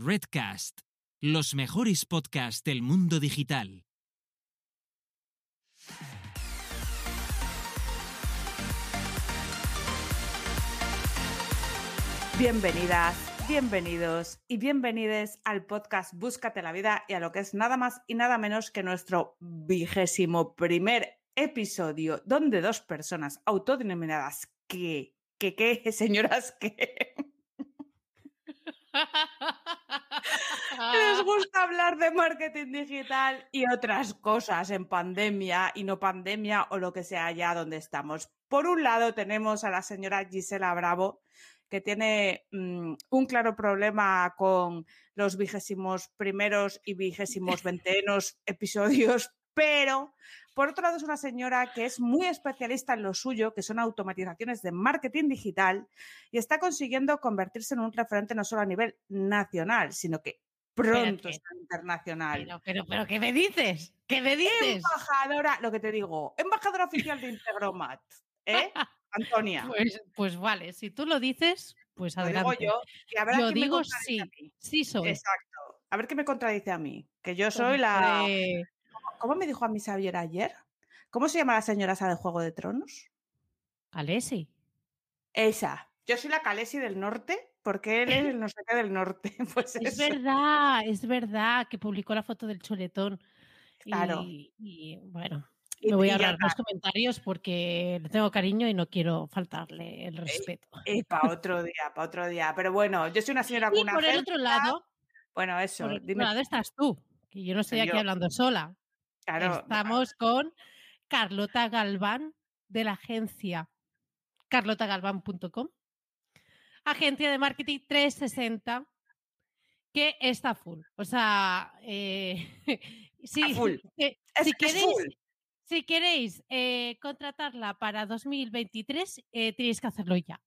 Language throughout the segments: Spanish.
Redcast, los mejores podcasts del mundo digital. Bienvenidas, bienvenidos y bienvenides al podcast Búscate la vida y a lo que es nada más y nada menos que nuestro vigésimo primer episodio donde dos personas autodenominadas que, que, que, señoras que... Les gusta hablar de marketing digital y otras cosas en pandemia y no pandemia o lo que sea allá donde estamos. Por un lado tenemos a la señora Gisela Bravo, que tiene mm, un claro problema con los vigésimos primeros y vigésimos veintenos episodios, pero por otro lado es una señora que es muy especialista en lo suyo, que son automatizaciones de marketing digital, y está consiguiendo convertirse en un referente no solo a nivel nacional, sino que pronto está internacional. Pero, pero, pero, ¿qué me dices? ¿Qué me dices? Embajadora, lo que te digo, embajadora oficial de Integromat, ¿eh? Antonia. Pues, pues vale, si tú lo dices, pues Lo adelante. digo yo, y habrá Yo me sí, sí soy. Exacto. A ver qué me contradice a mí, que yo soy la... ¿Cómo me dijo a mí Xavier ayer? ¿Cómo se llama la señora esa de Juego de Tronos? Alessi. Esa. Yo soy la Calesi del norte, porque él es el no sé qué del norte. Pues Es eso. verdad, es verdad que publicó la foto del chuletón. Claro. Y, y, bueno, Y- me voy a ahorrar los comentarios porque le tengo cariño y no quiero faltarle el respeto. Y para otro día, para otro día. Pero bueno, yo soy una señora con Y una por el otro lado, Bueno, eso. por el otro dime. lado estás tú, que yo no estoy aquí Yo. hablando sola. Claro, Estamos con Carlota Galván de la agencia carlotagalván.com, agencia de marketing 360 que está full. O sea, eh, full. eh, Es- si queréis, full. si queréis eh, contratarla para 2023, eh, tenéis que hacerlo ya.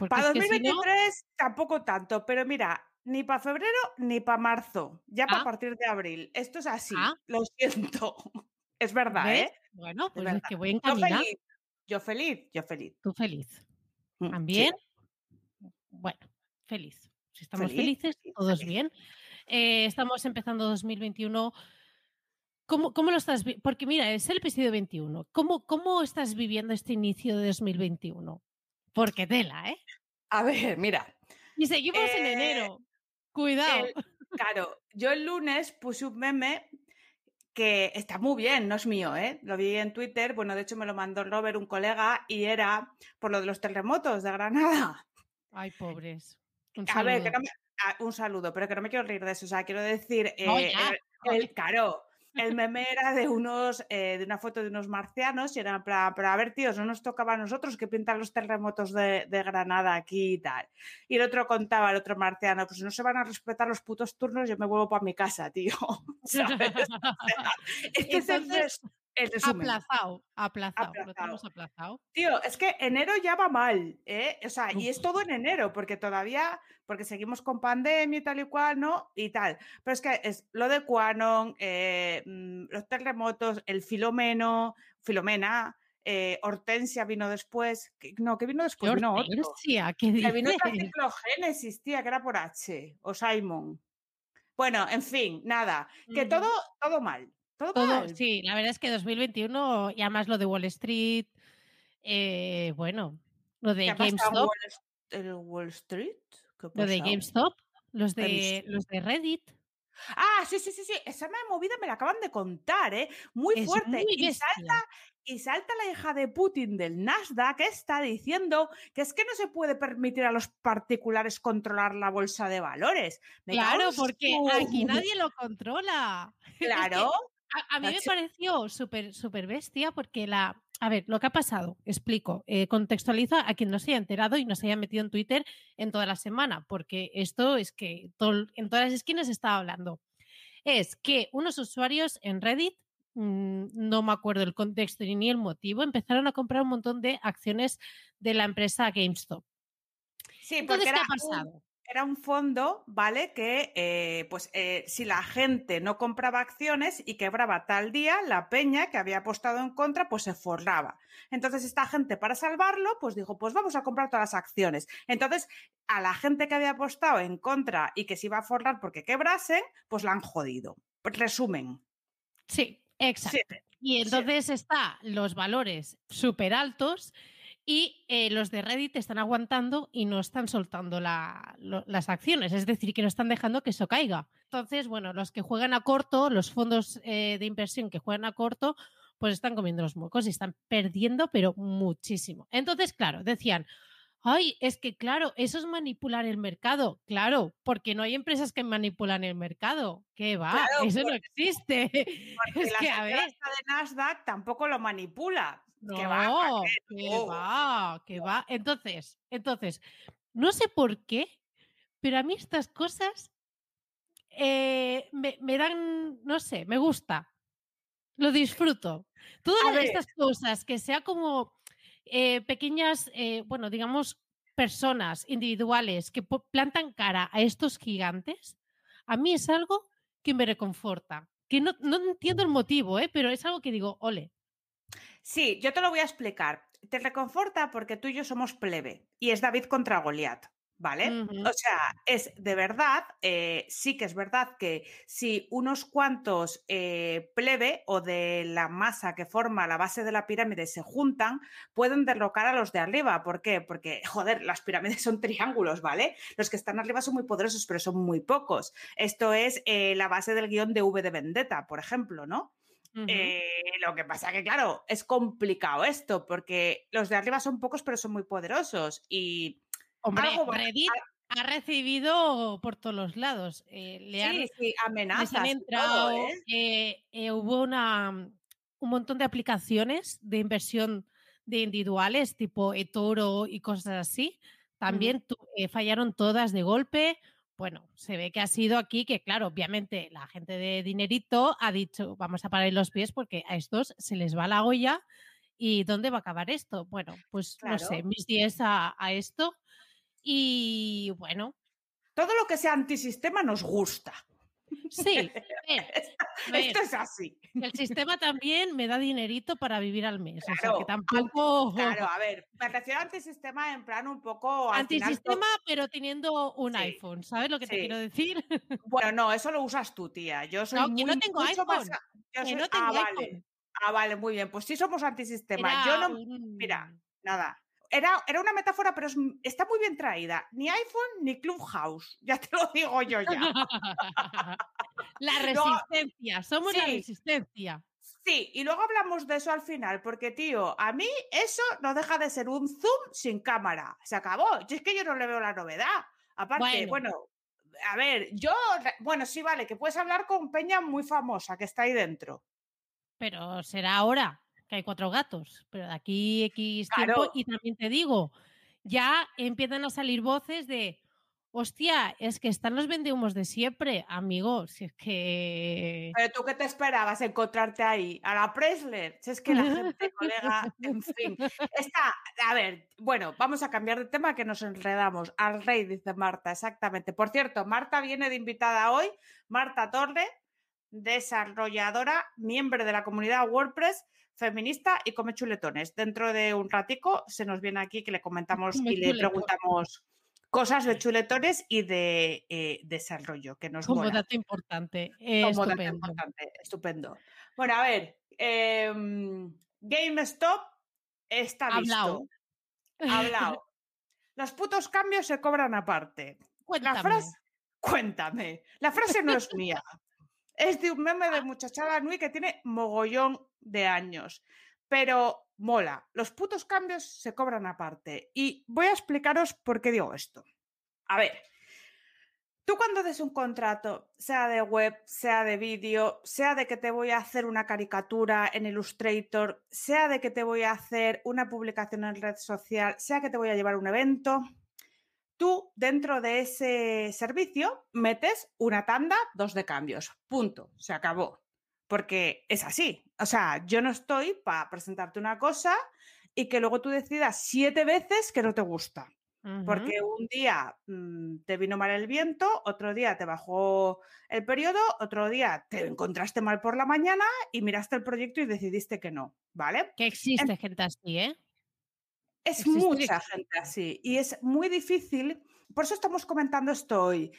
Porque Para es que si no- 2023 tampoco tanto, pero mira, ni para febrero ni para marzo, ya para Ah. partir de abril. Esto es así, Ah. lo siento. Es verdad, ¿ves? ¿eh? Bueno, pues es que voy Yo encaminada. feliz, yo feliz, yo feliz. Tú feliz. Mm, sí. También. Bueno, feliz. Si estamos Feliz, felices, todos feliz. bien. Eh, estamos empezando 2021. ¿Cómo, cómo lo estás Porque mira, es el episodio 21. ¿Cómo, ¿Cómo estás viviendo este inicio de 2021? Porque tela, ¿eh? A ver, mira, Y seguimos en Eh, enero. Cuidado. el- claro, yo el lunes puse un meme que está muy bien, no es mío, ¿eh? Lo vi en Twitter, bueno, de hecho me lo mandó Robert, un colega, y era por lo de los terremotos de Granada. Ay, pobres. Un A ver, que saludo. no me- ah, un saludo, pero que no me quiero reír de eso. O sea, quiero decir, eh, ya. el, el- claro, el meme era de unos, eh, de una foto de unos marcianos y era plan, pero a ver, tíos, no nos tocaba a nosotros que pintan los terremotos de, de Granada aquí y tal. Y el otro contaba, el otro marciano, pues no se van a respetar los putos turnos, yo me vuelvo para mi casa, tío. ¿Sabes? Es el, Entonces, el resumen. aplazado, aplazado. Lo Aplazado. tenemos aplazado. Tío, es que enero ya va mal, ¿eh? O sea, y es todo en enero, porque todavía, porque seguimos con pandemia y tal y cual, ¿no? Y tal. Pero es que es lo de Quanon, eh, mm, los terremotos, el Filomeno, Filomena, eh, Hortensia vino después. que- no, que vino después, otro. Hortensia, ¿qué Que vino dices? otra ciclogénesis, tía, que era por H, o Simon. Bueno, en fin, nada, que todo, todo mal. Todo, Todo, mal. sí, la verdad es que 2021 y además lo de Wall Street, eh, bueno, lo ¿Qué de GameStop, Wall, en Wall Street? ¿Qué ha lo de? GameStop, los de los de Reddit, Ah, sí, sí, sí, sí. Esa me movida me la acaban de contar, ¿eh? Muy es fuerte. muy y, salta, y salta la hija de Putin del Nasdaq que está diciendo que es que no se puede permitir a los particulares controlar la bolsa de valores. Me Claro, porque aquí nadie lo controla. Claro. A, a mí me pareció súper súper bestia porque la... A ver, lo que ha pasado, explico, eh, contextualiza a quien no se haya enterado y no se haya metido en Twitter en toda la semana, porque esto es que todo- en todas las esquinas está hablando. Es que unos usuarios en Reddit, mm, no me acuerdo el contexto ni el motivo, empezaron a comprar un montón de acciones de la empresa GameStop. Sí, Entonces, ¿qué era ha pasado? Era un fondo, ¿vale? Que, eh, pues, eh, si la gente no compraba acciones y quebraba tal día, la peña que había apostado en contra, pues se forraba. Entonces, esta gente, para salvarlo, pues dijo, pues vamos a comprar todas las acciones. Entonces, a la gente que había apostado en contra y que se iba a forrar porque quebrasen, pues la han jodido. Resumen. Sí, exacto. y entonces está los valores súper altos y eh, los de Reddit están aguantando y no están soltando las acciones, es decir, que no están dejando que eso caiga. Entonces, bueno, los que juegan a corto, los fondos eh, de inversión que juegan a corto, pues están comiendo los mocos y están perdiendo, pero muchísimo. Entonces, claro, decían, ay, es que claro, eso es manipular el mercado. Claro, porque no hay empresas que manipulan el mercado. ¿Qué va? eso no existe. es que, a ver. de Nasdaq tampoco lo manipula. No, que va, que va, que va. Entonces, entonces, no sé por qué, pero a mí estas cosas eh, me, dan, no sé, me gusta. Lo disfruto. Todas estas cosas, que sea como eh, pequeñas, eh, bueno, digamos, personas individuales que plantan cara a estos gigantes, a mí es algo que me reconforta. Que no, no entiendo el motivo, pero es algo que digo, ole, Sí, yo te lo voy a explicar. Te reconforta porque tú y yo somos plebe y es David contra Goliat. ¿Vale? O sea, es de verdad, eh, sí que es verdad que si unos cuantos eh, plebe o de la masa que forma la base de la pirámide se juntan, pueden derrocar a los de arriba. ¿Por qué? Porque, joder, las pirámides son triángulos, ¿vale? Los que están arriba son muy poderosos, pero son muy pocos. Esto es eh, la base del guion de V de Vendetta, por ejemplo, ¿no? Eh, lo que pasa que, claro, es complicado esto, porque los de arriba son pocos, pero son muy poderosos. Y. Hombre, Reddit ha recibido por todos los lados. Eh, le sí, amenazas. ¿eh? hubo una, un montón de aplicaciones de inversión de individuales, tipo eToro y cosas así. También fallaron todas de golpe bueno, se ve que ha sido aquí que, claro, obviamente la gente de dinerito ha dicho, vamos a parar los pies porque a estos se les va la olla y ¿dónde va a acabar esto? Bueno, pues no sé, mis 10 a, esto y bueno. Todo lo que sea antisistema nos gusta. Sí, esto es así. El sistema también me da dinerito para vivir al mes. o sea que tampoco. Claro, a ver, me refiero a antisistema en plan un poco. Antisistema, pero teniendo un iPhone. ¿Sabes lo que te quiero decir? Bueno, no, eso lo usas tú, tía. Yo soy no, muy, no tengo iPhone. Yo no tengo ah, Vale. Ah, vale, muy bien. Pues sí somos antisistema. yo no. Mira, nada. Era, era, una metáfora, pero está muy bien traída. Ni iPhone ni Clubhouse. Ya te lo digo yo ya. la resistencia. Somos la resistencia. Sí, y luego hablamos de eso al final, porque tío, a mí eso no deja de ser un zoom sin cámara. Se acabó. Yo es que yo no le veo la novedad. Aparte, bueno, a ver, yo, bueno, sí, vale, que puedes hablar con Peña muy famosa que está ahí dentro. Pero será ahora que hay cuatro gatos, pero de aquí X tiempo, y también te digo, ya empiezan a salir voces de, hostia, es que están los vendehumos de siempre, amigos, si es que... Pero tú qué te esperabas encontrarte ahí, a la Presler, si es que la gente, colega, en fin. Está, a ver, bueno, vamos a cambiar de tema que nos enredamos. Al rey, dice Marta, exactamente. Por cierto, Marta viene de invitada hoy, Marta Torre, desarrolladora, miembro de la comunidad WordPress, feminista y come chuletones. Dentro de un ratico se nos viene aquí que le comentamos y le preguntamos cosas de chuletones y de eh, desarrollo, que nos Como dato importante. estupendo. estupendo. Bueno, a ver, em, GameStop está Hablado. Hablado. Los putos cambios se cobran aparte. Cuéntame. La frase, cuéntame. La frase no es mía. Es de un meme de muchachada Nui que tiene mogollón de años. Pero mola. Los putos cambios se cobran aparte. Y voy a explicaros por qué digo esto. A ver, tú cuando des un contrato, sea de web, sea de vídeo, sea de que te voy a hacer una caricatura en Illustrator, sea de que te voy a hacer una publicación en red social, sea que te voy a llevar a un evento, tú dentro de ese servicio metes una tanda, dos de cambios. Punto. Se acabó. Porque es así. O sea, yo no estoy para presentarte una cosa y que luego tú decidas siete veces que no te gusta. Porque un día mm, te vino mal el viento, otro día te bajó el periodo, otro día te encontraste mal por la mañana y miraste el proyecto y decidiste que no, ¿vale? Que existe gente así, ¿eh? Es mucha gente así y es muy difícil por eso estamos comentando esto hoy.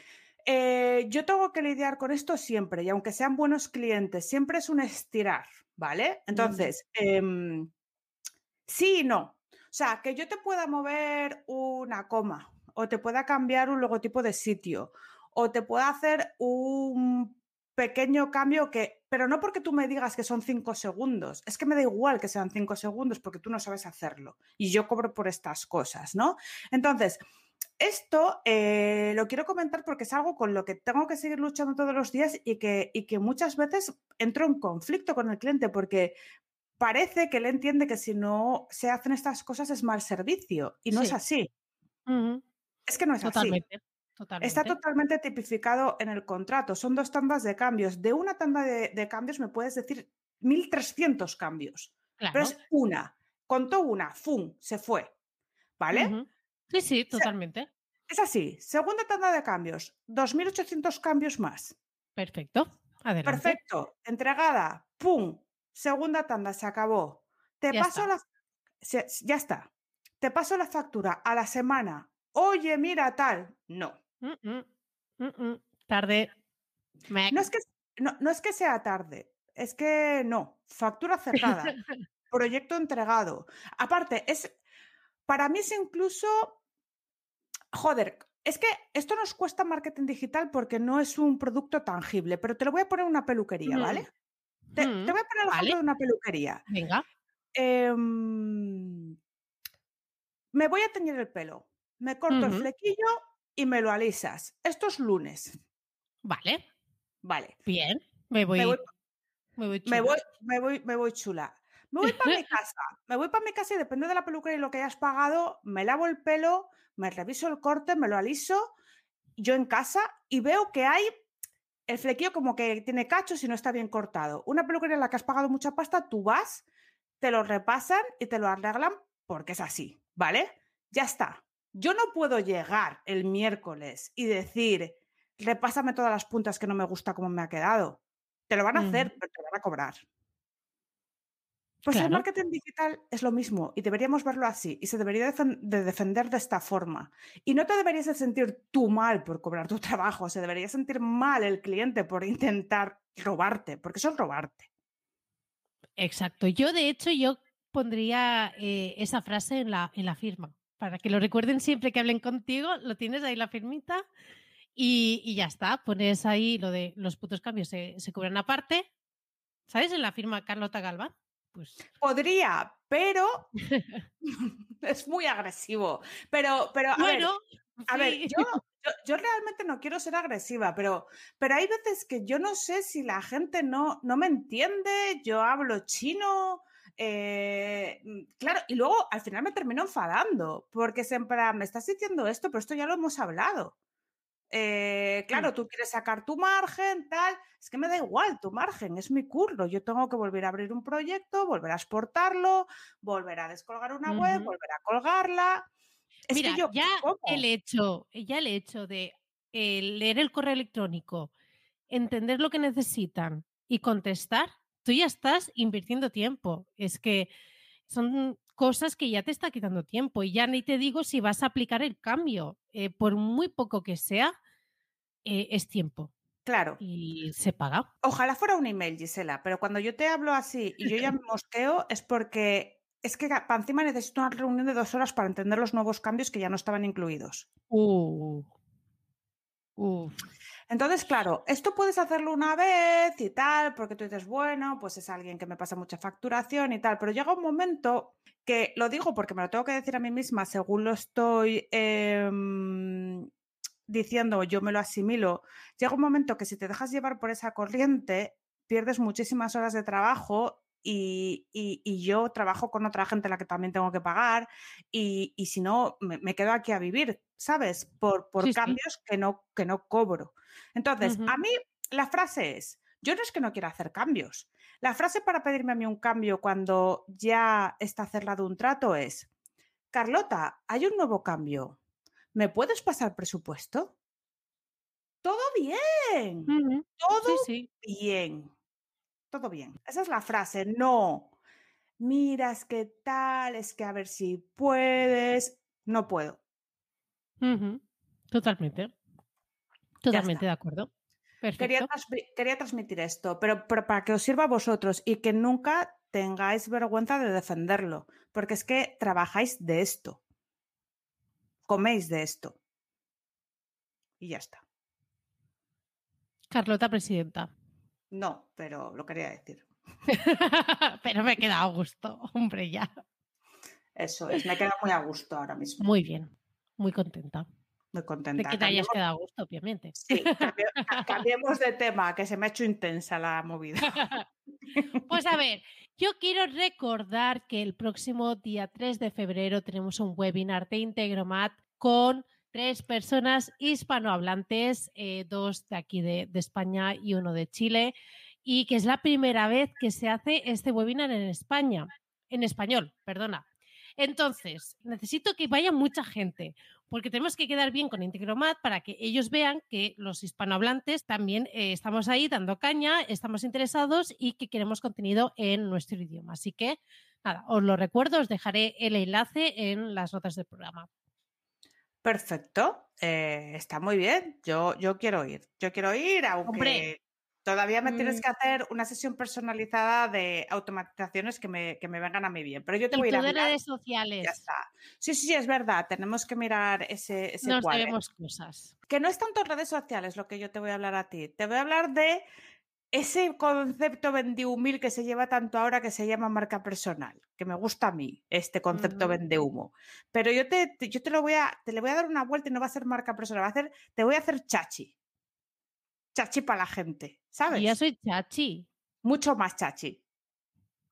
Eh, yo tengo que lidiar con esto siempre y aunque sean buenos clientes, siempre es un estirar, ¿vale? Entonces, em, sí y no. O sea, que yo te pueda mover una coma o te pueda cambiar un logotipo de sitio o te pueda hacer un pequeño cambio que, pero no porque tú me digas que son cinco segundos, es que me da igual que sean cinco segundos porque tú no sabes hacerlo y yo cobro por estas cosas, ¿no? Entonces, esto eh, lo quiero comentar porque es algo con lo que tengo que seguir luchando todos los días y que, y que muchas veces entro en conflicto con el cliente porque parece que él entiende que si no se hacen estas cosas es mal servicio y no es así. Es que no es Totalmente. así. Está totalmente tipificado en el contrato. Son dos tandas de cambios. De una tanda de, cambios me puedes decir 1.300 cambios. Pero es una. Contó una, ¡fum! Se fue. ¿Vale? Sí, sí, totalmente. es así. Segunda tanda de cambios. 2.800 cambios más. Perfecto. Adelante. Perfecto. Entregada. ¡Pum! Segunda tanda, se acabó. Te paso la. ya está. Te paso la factura a la semana. Oye, mira, tal. No. Tarde. No es, que, no, es que sea tarde, es que no. Factura cerrada. proyecto entregado. Aparte, es. Para mí es incluso. Joder, es que esto nos cuesta marketing digital porque no es un producto tangible, pero te lo voy a poner una peluquería, ¿vale? Te, voy a poner el ejemplo de una peluquería. Venga. Em, me voy a teñir el pelo. Me corto el flequillo y me lo alisas. Esto es lunes. Vale. Vale. Bien. Me voy. Me voy, me voy, me voy, me voy, chula. Me voy para mi casa. Me voy para mi casa y depende de la peluca y lo que hayas pagado, me lavo el pelo, me reviso el corte, me lo aliso yo en casa y veo que hay el flequillo como que tiene cachos y no está bien cortado. Una peluquería en la que has pagado mucha pasta, tú vas, te lo repasan y te lo arreglan porque es así, ¿vale? Ya está. Yo no puedo llegar el miércoles y decir, repásame todas las puntas que no me gusta cómo me ha quedado. Te lo van a hacer, pero te van a cobrar. Pues el marketing digital es lo mismo y deberíamos verlo así y se debería de defender de esta forma. Y no te deberías de sentir tú mal por cobrar tu trabajo, se debería sentir mal el cliente por intentar robarte, porque eso es robarte. Exacto. Yo, de hecho, yo pondría eh, esa frase en la, en la firma para que lo recuerden siempre que hablen contigo, lo tienes ahí la firmita y, ya está, pones ahí lo de los putos cambios se, cubren aparte, ¿sabes? En la firma Carlota Galván. Pues... Podría, pero es muy agresivo. Pero, pero a ver, a ver yo, yo, realmente no quiero ser agresiva, pero, pero hay veces que yo no sé si la gente no, no me entiende, yo hablo chino, eh, mm, claro, y luego al final me termino enfadando, porque siempre me estás diciendo esto, pero esto ya lo hemos hablado. Eh, mm. claro, tú quieres sacar tu margen, tal. Es que me da igual tu margen, es mi curro. Yo tengo que volver a abrir un proyecto, volver a exportarlo, volver a descolgar una web, volver a colgarla. Es que yo, ya el hecho, ya el hecho de eh, leer el correo electrónico, entender lo que necesitan y contestar, tú ya estás invirtiendo tiempo. Es que son cosas que ya te está quitando tiempo y ya ni te digo si vas a aplicar el cambio. Eh, por muy poco que sea, eh, es tiempo. Claro. Y se paga. Ojalá fuera un email, Gisela, pero cuando yo te hablo así y yo ya me mosqueo es porque es que para encima necesito una reunión de dos horas para entender los nuevos cambios que ya no estaban incluidos. Uh. Entonces, claro, esto puedes hacerlo una vez y tal, porque tú dices, bueno, pues es alguien que me pasa mucha facturación y tal, pero llega un momento que lo digo porque me lo tengo que decir a mí misma según lo estoy em, diciendo, yo me lo asimilo, llega un momento que si te dejas llevar por esa corriente, pierdes muchísimas horas de trabajo y, yo trabajo con otra gente a la que también tengo que pagar y, si no, me, quedo aquí a vivir, ¿sabes? Por, por cambios Que, no, que no cobro. Entonces, a mí la frase es, yo no es que no quiera hacer cambios. La frase para pedirme a mí un cambio cuando ya está cerrado un trato es, Carlota, hay un nuevo cambio. ¿Me puedes pasar presupuesto? Todo bien. Todo bien todo bien. Esa es la frase, no. Miras qué tal, es que a ver si puedes. No puedo. Totalmente. Totalmente de acuerdo. Quería, quería, transmitir esto, pero, pero, para que os sirva a vosotros y que nunca tengáis vergüenza de defenderlo, porque es que trabajáis de esto, coméis de esto. Y ya está. Carlota, presidenta. No, pero lo quería decir. pero me queda a gusto, hombre, ya. Eso es, me queda muy a gusto ahora mismo. Muy bien, muy contenta. Muy contenta. De que te hayas quedado a gusto, obviamente. Sí, cambiemos de tema, que se me ha hecho intensa la movida. Pues a ver, yo quiero recordar que el próximo día 3 de febrero tenemos un webinar de Integromat con tres personas hispanohablantes, eh, dos de aquí de, de España y uno de Chile, y que es la primera vez que se hace este webinar en España, en español, perdona. Entonces, necesito que vaya mucha gente, porque tenemos que quedar bien con Integromat para que ellos vean que los hispanohablantes también eh, estamos ahí dando caña, estamos interesados y que queremos contenido en nuestro idioma. Así que, nada, os lo recuerdo, os dejaré el enlace en las notas del programa. Perfecto, eh, está muy bien. Yo, yo quiero ir. Yo quiero ir, aunque Todavía me tienes mm. que hacer una sesión personalizada de automatizaciones que me, que me vengan a mí bien. Pero yo te voy a ir a mirar. redes sociales. Ya está. Sí, sí, es verdad. Tenemos que mirar ese, ese Nos debemos cosas. Que no es tanto redes sociales lo que yo te voy a hablar a ti. Te voy a hablar de ese concepto vendiumil que se lleva tanto ahora que se llama marca personal, que me gusta a mí, este concepto vende humo. Pero yo te, yo te lo voy a, te le voy a dar una vuelta y no va a ser marca personal, va a hacer, te voy a hacer chachi chachi para la gente, ¿sabes? Yo soy chachi. Mucho más chachi.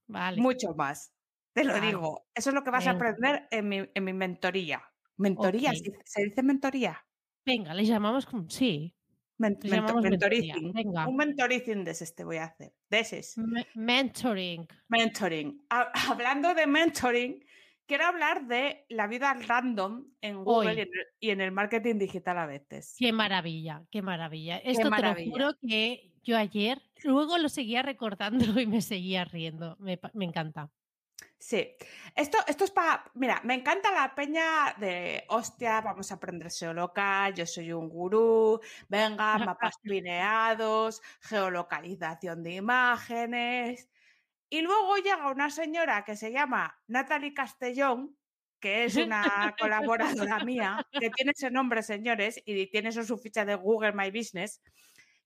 Vale. Mucho más. Te lo digo. Eso es lo que vas a aprender en mi, en mi mentoría. ¿Mentoría? ¿Se dice mentoría? Venga, le llamamos como. Sí. mentorizing. Un mentorizing de ese te voy a hacer. De ese. mentoring. Mentoring. hablando de mentoring, quiero hablar de la vida random en Google y en, el, marketing digital a veces. Qué maravilla, qué maravilla. Esto te lo juro que yo ayer, luego lo seguía recordando y me seguía riendo. Me, encanta. Sí, esto, esto es para, mira, me encanta la peña de, hostia, vamos a aprender SEO local, yo soy un gurú, venga, mapas lineados, geolocalización de imágenes, y luego llega una señora que se llama Natalie Castellón, que es una colaboradora mía, que tiene ese nombre, señores, y tiene eso su ficha de Google My Business.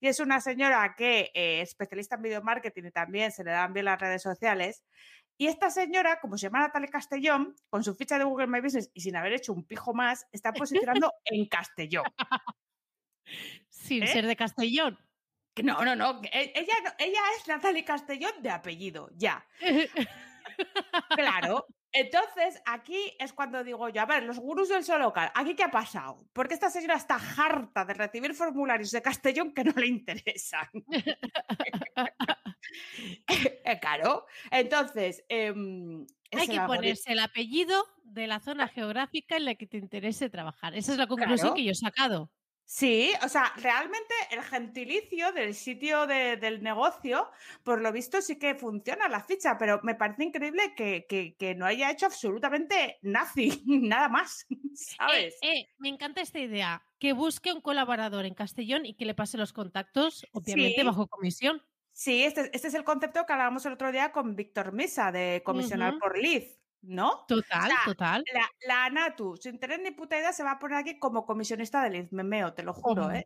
Y es una señora que es eh, especialista en video marketing y también se le dan bien las redes sociales. Y esta señora, como se llama Natalie Castellón, con su ficha de Google My Business y sin haber hecho un pijo más, está posicionando en Castellón. Sin ¿Eh? ser de Castellón. No, no, no. E, ella, ella es Natalie Castellón de apellido, ya. claro. Entonces, aquí es cuando digo yo, a ver, los gurús del sol local, ¿aquí qué ha pasado? Porque esta señora está harta de recibir formularios de Castellón que no le interesan. Eh, claro. Entonces, em, hay que ponerse el apellido de la zona geográfica en la que te interese trabajar. Esa es la conclusión que yo he sacado. Sí, o sea, realmente el gentilicio del sitio del negocio, por lo visto sí que funciona la ficha, pero me parece increíble que, no haya hecho absolutamente nazi, nada más, eh, ¿sabes? Eh, me encanta esta idea, que busque un colaborador en Castellón y que le pase los contactos, obviamente bajo comisión. Sí, este, este, es el concepto que hablábamos el otro día con Víctor Misa, de comisionar por lead. ¿No? Total, total. La, la, Anatu, sin tener ni puta idea, se va a poner aquí como comisionista del IZMEMEO, te lo juro, ¿eh?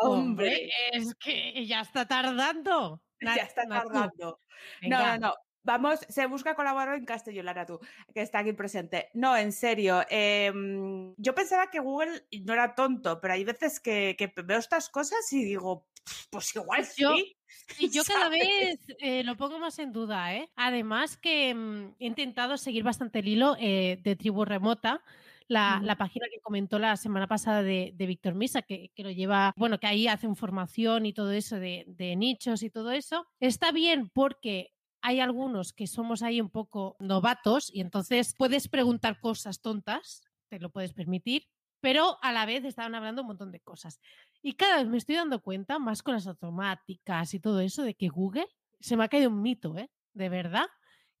Hombre, es que ya está tardando. Ya está tardando. No, no, no. Vamos, se busca colaborador en Castellón, la Anatu, que está aquí presente. No, en serio. Em, yo pensaba que Google no era tonto, pero hay veces que, que veo estas cosas y digo, pues igual sí. Y yo cada vez eh, lo pongo más en duda, ¿eh? Además que mm, he intentado seguir bastante el hilo eh, de Tribu Remota, la, página que comentó la semana pasada de, Víctor Misa, que, lo lleva, bueno, que ahí hacen formación y todo eso de, de nichos y todo eso. Está bien porque hay algunos que somos ahí un poco novatos y entonces puedes preguntar cosas tontas, te lo puedes permitir, pero a la vez estaban hablando un montón de cosas. Y cada vez me estoy dando cuenta, más con las automáticas y todo eso, de que Google se me ha caído un mito, ¿eh? De verdad.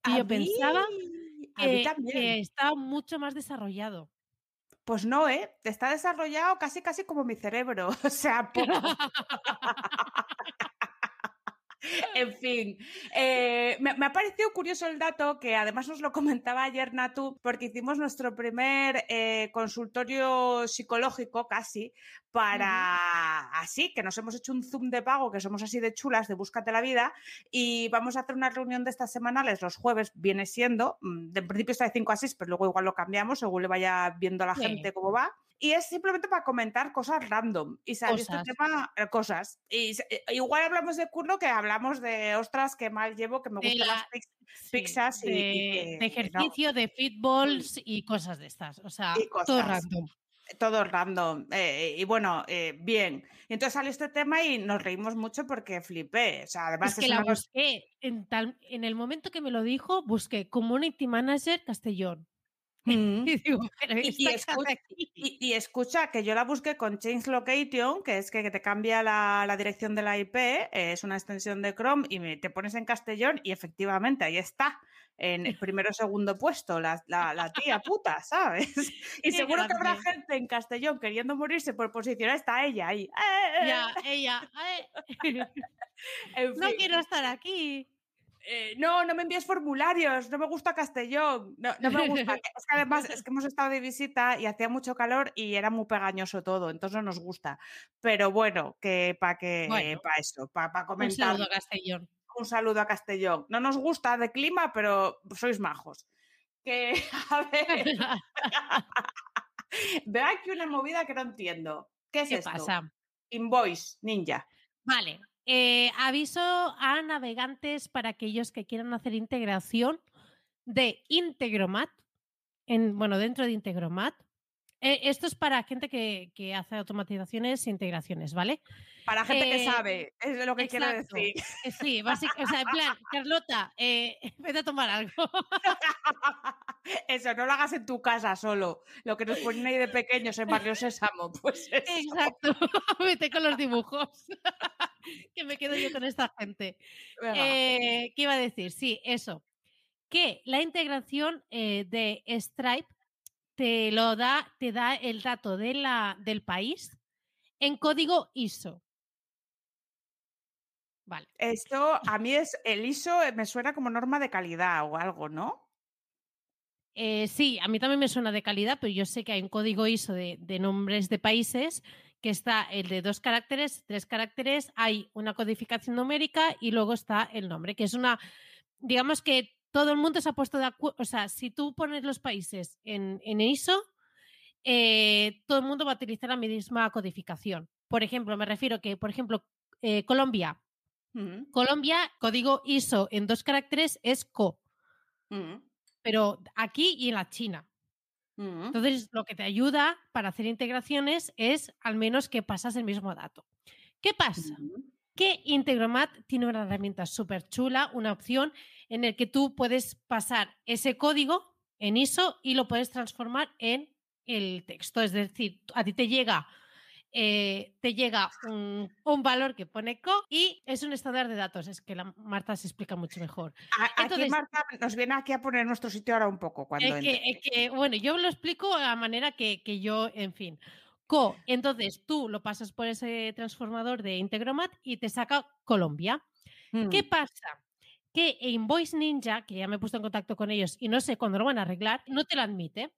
Que yo pensaba que, estaba mucho más desarrollado. Pues no, ¿eh? Está desarrollado casi casi como mi cerebro. O sea, poco. En fin, eh, me, me, ha parecido curioso el dato que además nos lo comentaba ayer Natu, porque hicimos nuestro primer eh, consultorio psicológico casi para uh -huh. así, que nos hemos hecho un zoom de pago, que somos así de chulas, de búscate la vida, y vamos a hacer una reunión de estas semanales los jueves, viene siendo, mm, de principio está de 5 a 6, pero luego igual lo cambiamos según le vaya viendo a la sí. gente cómo va y es simplemente para comentar cosas random y salió este tema eh, cosas y eh, igual hablamos de curro que hablamos de ostras que mal llevo que me gustan la, las pix, sí, pizzas de, y, de ejercicio no. de fitballs y cosas de estas o sea todo random todo random. Eh, y bueno, eh, bien. Y entonces salió este tema y nos reímos mucho porque flipé. O sea, además es que la una... busqué. En, tal, en el momento que me lo dijo, busqué Community Manager Castellón. Mm. y, digo, y, escucha, y, escucha, que yo la busqué con Change Location, que es que te cambia la, la dirección de la IP, eh, es una extensión de Chrome y me, te pones en Castellón y efectivamente ahí está en el primero o segundo puesto, la, la, la, tía puta, ¿sabes? Y Qué seguro grande. que habrá gente en Castellón queriendo morirse por posicionar, está ella ahí. Ya, ella. en no quiero estar aquí. Eh, no, no me envíes formularios, no me gusta Castellón, no, no me gusta. es que además es que hemos estado de visita y hacía mucho calor y era muy pegañoso todo, entonces no nos gusta. Pero bueno, que para que bueno, para eso, para pa comentar. Un saludo a Castellón. Un saludo a Castellón. No nos gusta de clima, pero sois majos. Que, a ver. Veo aquí una movida que no entiendo. ¿Qué es ¿Qué esto? pasa? Invoice, ninja. Vale. Eh, aviso a navegantes para aquellos que quieran hacer integración de Integromat, en, bueno, dentro de Integromat. Eh, esto es para gente que, que, hace automatizaciones e integraciones, ¿vale? Para gente eh, que sabe, es lo que quiero decir. Eh, sí, básicamente, o sea, en plan, Carlota, eh, vete a tomar algo. eso, no lo hagas en tu casa solo, lo que nos ponen ahí de pequeños en Barrio Sésamo, pues eso. Exacto, vete con los dibujos, que me quedo yo con esta gente. ¿Qué iba a decir? Sí, eso, que la integración de Stripe te lo da, te da el dato de la, del país en código ISO. Vale. Esto a mí es el ISO me suena como norma de calidad o algo, ¿no? Eh, sí, a mí también me suena de calidad, pero yo sé que hay un código ISO de, de, nombres de países que está el de dos caracteres, tres caracteres, hay una codificación numérica y luego está el nombre, que es una, digamos que todo el mundo se ha puesto de acuerdo, o sea, si tú pones los países en, en ISO, eh, todo el mundo va a utilizar la misma codificación. Por ejemplo, me refiero que, por ejemplo, eh, Colombia. Uh -huh. Colombia, código ISO en dos caracteres es CO. Uh -huh. Pero aquí y en la China. Uh -huh. Entonces, lo que te ayuda para hacer integraciones es al menos que pasas el mismo dato. ¿Qué pasa? Que Integromat tiene una herramienta súper chula, una opción en el que tú puedes pasar ese código en ISO y lo puedes transformar en el texto. Es decir, a ti te llega, eh, te llega un, un, valor que pone co y es un estándar de datos. Es que la Marta se explica mucho mejor. A, Entonces, aquí Marta nos viene aquí a poner nuestro sitio ahora un poco. Cuando es, que, es que, bueno, yo lo explico a la manera que, que yo, en fin. Co, entonces tú lo pasas por ese transformador de Integromat y te saca Colombia. Mm. ¿Qué pasa? Que Invoice Ninja, que ya me he puesto en contacto con ellos y no sé cuándo lo van a arreglar, no te lo admite.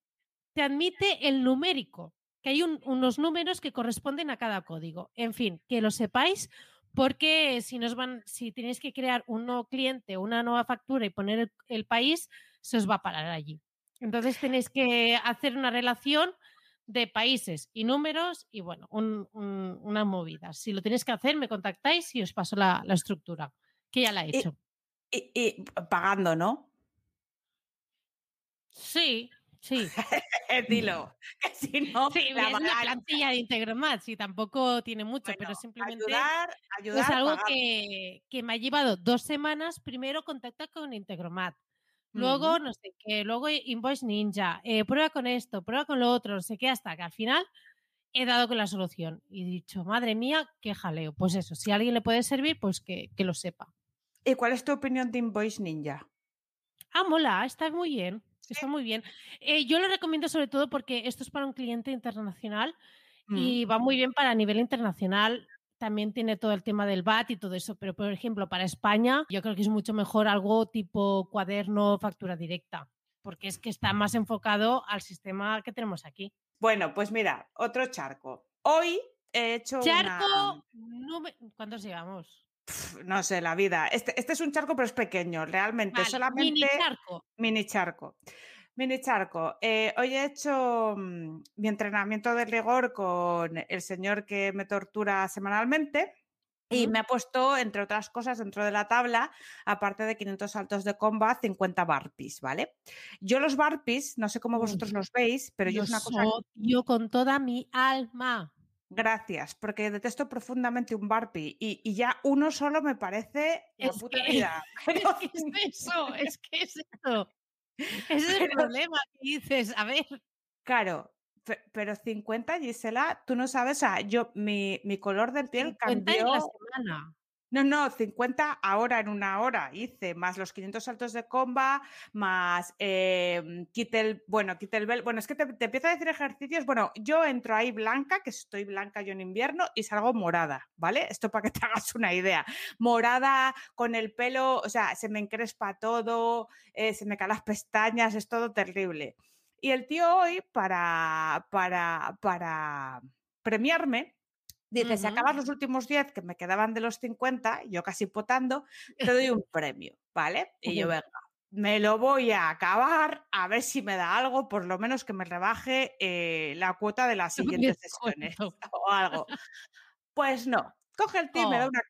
Te admite el numérico, que hay un, unos números que corresponden a cada código. En fin, que lo sepáis, porque si nos van, si tenéis que crear un nuevo cliente, una nueva factura y poner el, el país, se os va a parar allí. Entonces tenéis que hacer una relación de países y números y bueno, un, un, una movida. Si lo tenéis que hacer, me contactáis y os paso la, la estructura, que ya la he hecho. Y, y, y pagando, ¿no? Sí, sí. Dilo, que si no, sí, la es una plantilla de Integromat, sí, tampoco tiene mucho, bueno, pero simplemente ayudar, ayudar, es algo que, que, me ha llevado dos semanas. Primero contactar con Integromat, luego uh -huh. no sé qué, luego Invoice Ninja, eh, prueba con esto, prueba con lo otro, no sé qué, hasta que al final he dado con la solución y he dicho, madre mía, qué jaleo. Pues eso, si a alguien le puede servir, pues que, que lo sepa. ¿Y cuál es tu opinión de Invoice Ninja? Ah, mola, está muy bien. Está muy bien. Eh, yo lo recomiendo sobre todo porque esto es para un cliente internacional Mm. y va muy bien para a nivel internacional. También tiene todo el tema del VAT y todo eso, pero por ejemplo, para España, yo creo que es mucho mejor algo tipo cuaderno, factura directa, porque es que está más enfocado al sistema que tenemos aquí. Bueno, pues mira, otro charco. Hoy he hecho Charco, una... no me- ¿cuántos llevamos? No sé, la vida. Este, este es un charco, pero es pequeño, realmente. Vale, solamente mini charco. mini charco. Mini charco. Eh, hoy he hecho mm, mi entrenamiento de rigor con el señor que me tortura semanalmente. Y me ha puesto, entre otras cosas, dentro de la tabla, aparte de 500 saltos de combat, 50 barpees, ¿vale? Yo los barpees, no sé cómo vosotros los veis, pero yo es una cosa odio con toda mi alma. Gracias, porque detesto profundamente un Barbie y, y ya uno solo me parece la Es puta que- vida. Es Pero que es eso, es que es eso. Ese es el Pero- problema que dices. A ver, claro, pe- pero 50, Gisela, tú no sabes, o sea, yo, mi, mi color de piel 50 en cambió. la semana. No, no, 50 ahora en una hora hice, más los 500 saltos de comba, más eh, Kittel, bueno, Kittelbell, bueno, es que te, te empiezo a decir ejercicios, bueno, yo entro ahí blanca, que estoy blanca yo en invierno, y salgo morada, ¿vale? Esto para que te hagas una idea. Morada, con el pelo, o sea, se me encrespa todo, eh, se me caen las pestañas, es todo terrible. Y el tío hoy, para, para, para premiarme, Dice, si acabas los últimos 10 que me quedaban de los 50, yo casi potando, te doy un premio, ¿vale? Y yo, venga, me lo voy a acabar, a ver si me da algo, por lo menos que me rebaje eh, la cuota de las siguientes sesiones o algo. Pues no, coge el tío y me da Oh. una...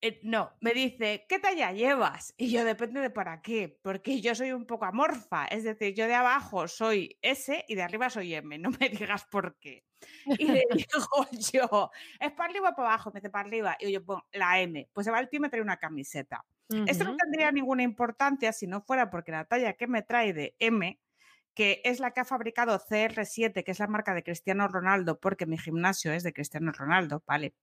eh, no, me dice, ¿qué talla llevas? Y yo depende de para qué, porque yo soy un poco amorfa, es decir, yo de abajo soy S y de arriba soy M, no me digas por qué. Y le digo yo, ¿es para arriba o para abajo? Me dice para arriba. Y yo, pongo la M. Pues se va el tío y me trae una camiseta. Esto no tendría ninguna importancia si no fuera porque la talla que me trae de M, que es la que ha fabricado CR7, que es la marca de Cristiano Ronaldo, porque mi gimnasio es de Cristiano Ronaldo, ¿vale?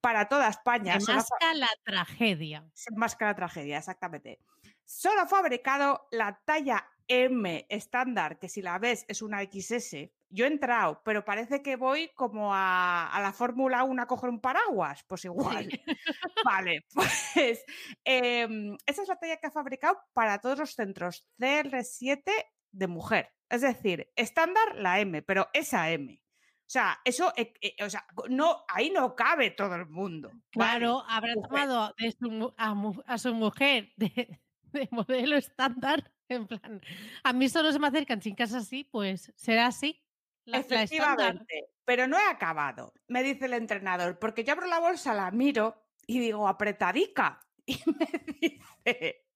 Para toda España. Se solo ha fa- masca la tragedia. se masca la tragedia, exactamente. Solo ha fabricado la talla M estándar, que si la ves es una XS. Yo he entrado, pero parece que voy como a, a la Fórmula 1 a coger un paraguas. Pues igual. Vale, pues em, esa es la talla que ha fabricado para todos los centros CR7 de mujer. Es decir, estándar la M, pero esa M. O sea, eso, eh, eh, o sea, no, ahí no cabe todo el mundo. ¿vale? Claro, habrá mujer. tomado de su a, a su mujer de, de modelo estándar. En plan, a mí solo se me acercan chicas así, pues será así. La. Efectivamente, pero no he acabado, me dice el entrenador, porque yo abro la bolsa, la miro y digo, apretadica. Y me dice,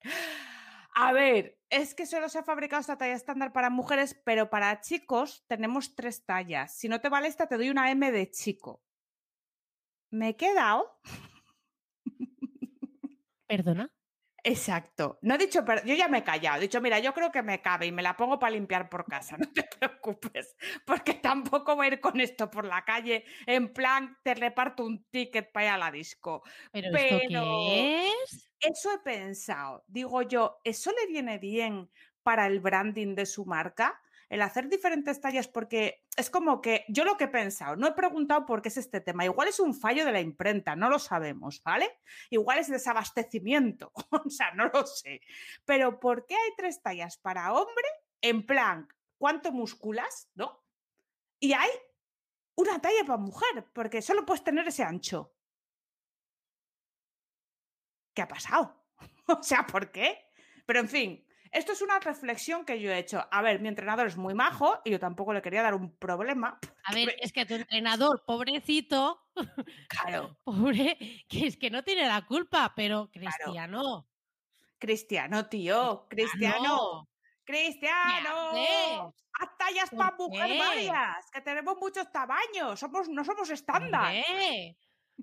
a ver, es que solo se ha fabricado esta talla estándar para mujeres, pero para chicos tenemos tres tallas. Si no te vale esta, te doy una M de chico. Me he quedado. Perdona. Exacto. No he dicho, pero yo ya me he callado. He dicho, mira, yo creo que me cabe y me la pongo para limpiar por casa. No te preocupes, porque tampoco voy a ir con esto por la calle en plan, te reparto un ticket para ir a la disco. ¿Pero, esto Pero- qué es? Eso he pensado. Digo yo, ¿eso le viene bien para el branding de su marca? El hacer diferentes tallas, porque es como que yo lo que he pensado, no he preguntado por qué es este tema. Igual es un fallo de la imprenta, no lo sabemos, ¿vale? Igual es desabastecimiento, o sea, no lo sé. Pero ¿por qué hay tres tallas para hombre? En plan, ¿cuánto musculas? ¿No? Y hay una talla para mujer, porque solo puedes tener ese ancho. ¿Qué ha pasado? o sea, ¿por qué? Pero en fin, esto es una reflexión que yo he hecho. A ver, mi entrenador es muy majo y yo tampoco le quería dar un problema. A ver, me- es que tu entrenador, pobrecito, Claro, pobre, que es que no tiene la culpa, pero Cristiano. Cristiano, tío, Cristiano, no. Cristiano. Haz tallas ¿Por para mujer qué? varias, que tenemos muchos tamaños, somos, no somos estándar.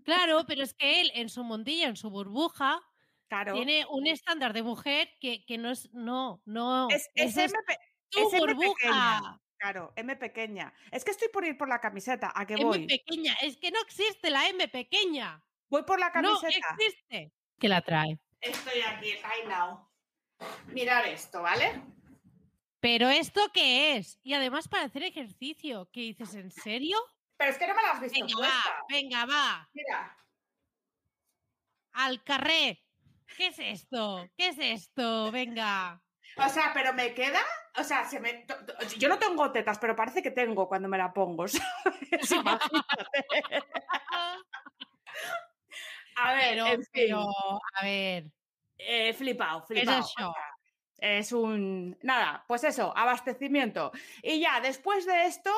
Claro, pero es que él en su mundilla, en su burbuja, Claro, tiene un estándar de mujer que, que no es, no, no, es, es es M pe- tu es M pequeña. Claro, M pequeña. Es que estoy por ir por la camiseta. ¿A qué M voy? pequeña, es que no existe la M pequeña. Voy por la No camiseta. existe. Que la trae. Estoy aquí, right now. Mirar esto, ¿vale? ¿Pero esto qué es? Y además para hacer ejercicio, ¿qué dices? ¿En serio? Pero es que no me las has visto Venga, puesta. va, venga, va. Mira, Al carré. ¿Qué es esto? ¿Qué es esto? Venga. o sea, pero me queda, o sea, se me, yo no tengo tetas, pero parece que tengo cuando me la pongo. ¿sabes? Imagínate. A ver, Pero, en fin, pero, a ver. eh, flipado, ¿Qué flipado. es? Es un. Nada, pues eso, abastecimiento. Y ya, después de esto,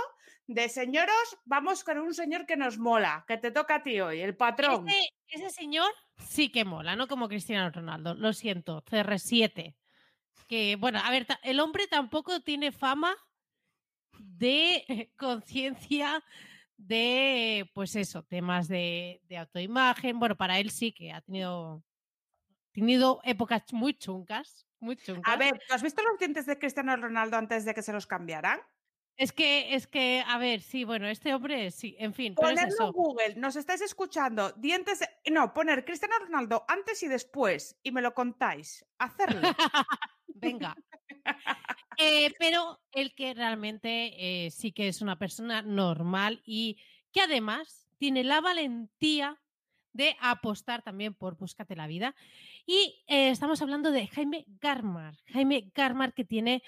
de señoros, vamos con un señor que nos mola, que te toca a ti hoy, el patrón. Ese, ese señor sí que mola, no como Cristiano Ronaldo. Lo siento, CR7. Que, bueno, a ver, el hombre tampoco tiene fama de conciencia de, pues eso, temas de, de autoimagen. Bueno, para él sí que ha tenido, tenido épocas muy chuncas, muy chuncas. A ver, ¿tú has visto los dientes de Cristiano Ronaldo antes de que se los cambiaran? Es que, es que, a ver, sí, bueno, este hombre sí, en fin, pero es Ponerlo en eso. Google, nos estáis escuchando, dientes, no, poner Cristiano Ronaldo antes y después y me lo contáis. Hacerlo. Venga. Eh, pero el que realmente eh, sí que es una persona normal y que además tiene la valentía de apostar también por Búscate la Vida. Y eh, estamos hablando de Jaime Garmar. Jaime Garmar que tiene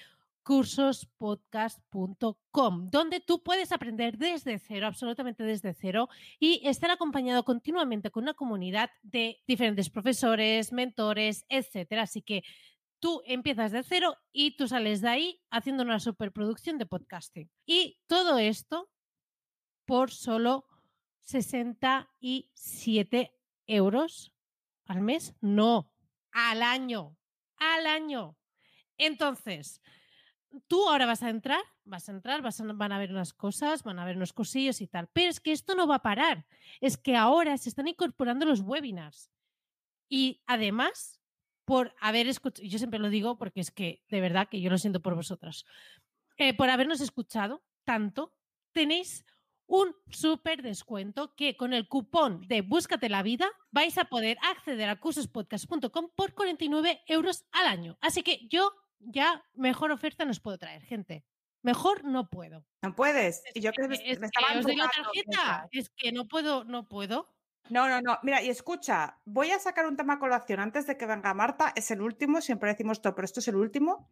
cursospodcast.com, donde tú puedes aprender desde cero, absolutamente desde cero, y estar acompañado continuamente con una comunidad de diferentes profesores, mentores, etcétera. Así que tú empiezas de cero y tú sales de ahí haciendo una superproducción de podcasting. Y todo esto por solo 67 euros al mes. No, al año. Al año. Entonces, tú ahora vas a entrar, vas a entrar, vas a, van a ver unas cosas, van a ver unos cosillos y tal. Pero es que esto no va a parar. Es que ahora se están incorporando los webinars. Y además, por haber escuchado, yo siempre lo digo porque es que de verdad que yo lo siento por vosotros, eh, por habernos escuchado tanto, tenéis un súper descuento que con el cupón de Búscate la Vida vais a poder acceder a cursospodcast.com por 49 euros al año. Así que yo ya mejor oferta nos puedo traer, gente. Mejor no puedo. No puedes. Es Y yo que, que me, es me que estaban os doy la tarjeta. Es que no puedo, no puedo. No, no, no. Mira, y escucha, voy a sacar un tema a colación antes de que venga Marta. Es el último, siempre decimos todo, pero esto es el último.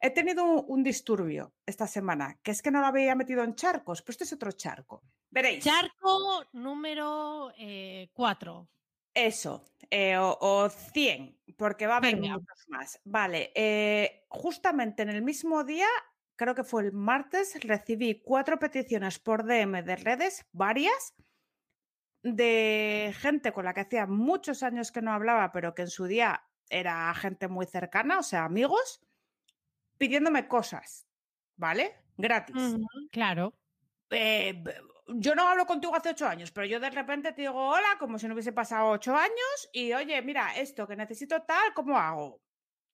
He tenido un, un disturbio esta semana, que es que no lo había metido en charcos, pero este es otro charco. Veréis. Charco número 4. Eso, eh, o, o 100, porque va a haber Venga. muchos más. Vale, eh, justamente en el mismo día, creo que fue el martes, recibí cuatro peticiones por DM de redes, varias, de gente con la que hacía muchos años que no hablaba, pero que en su día era gente muy cercana, o sea, amigos, pidiéndome cosas, ¿vale? Gratis. claro. Eh, yo no hablo contigo hace ocho años, pero yo de repente te digo hola como si no hubiese pasado ocho años y oye, mira, esto que necesito tal, ¿cómo hago?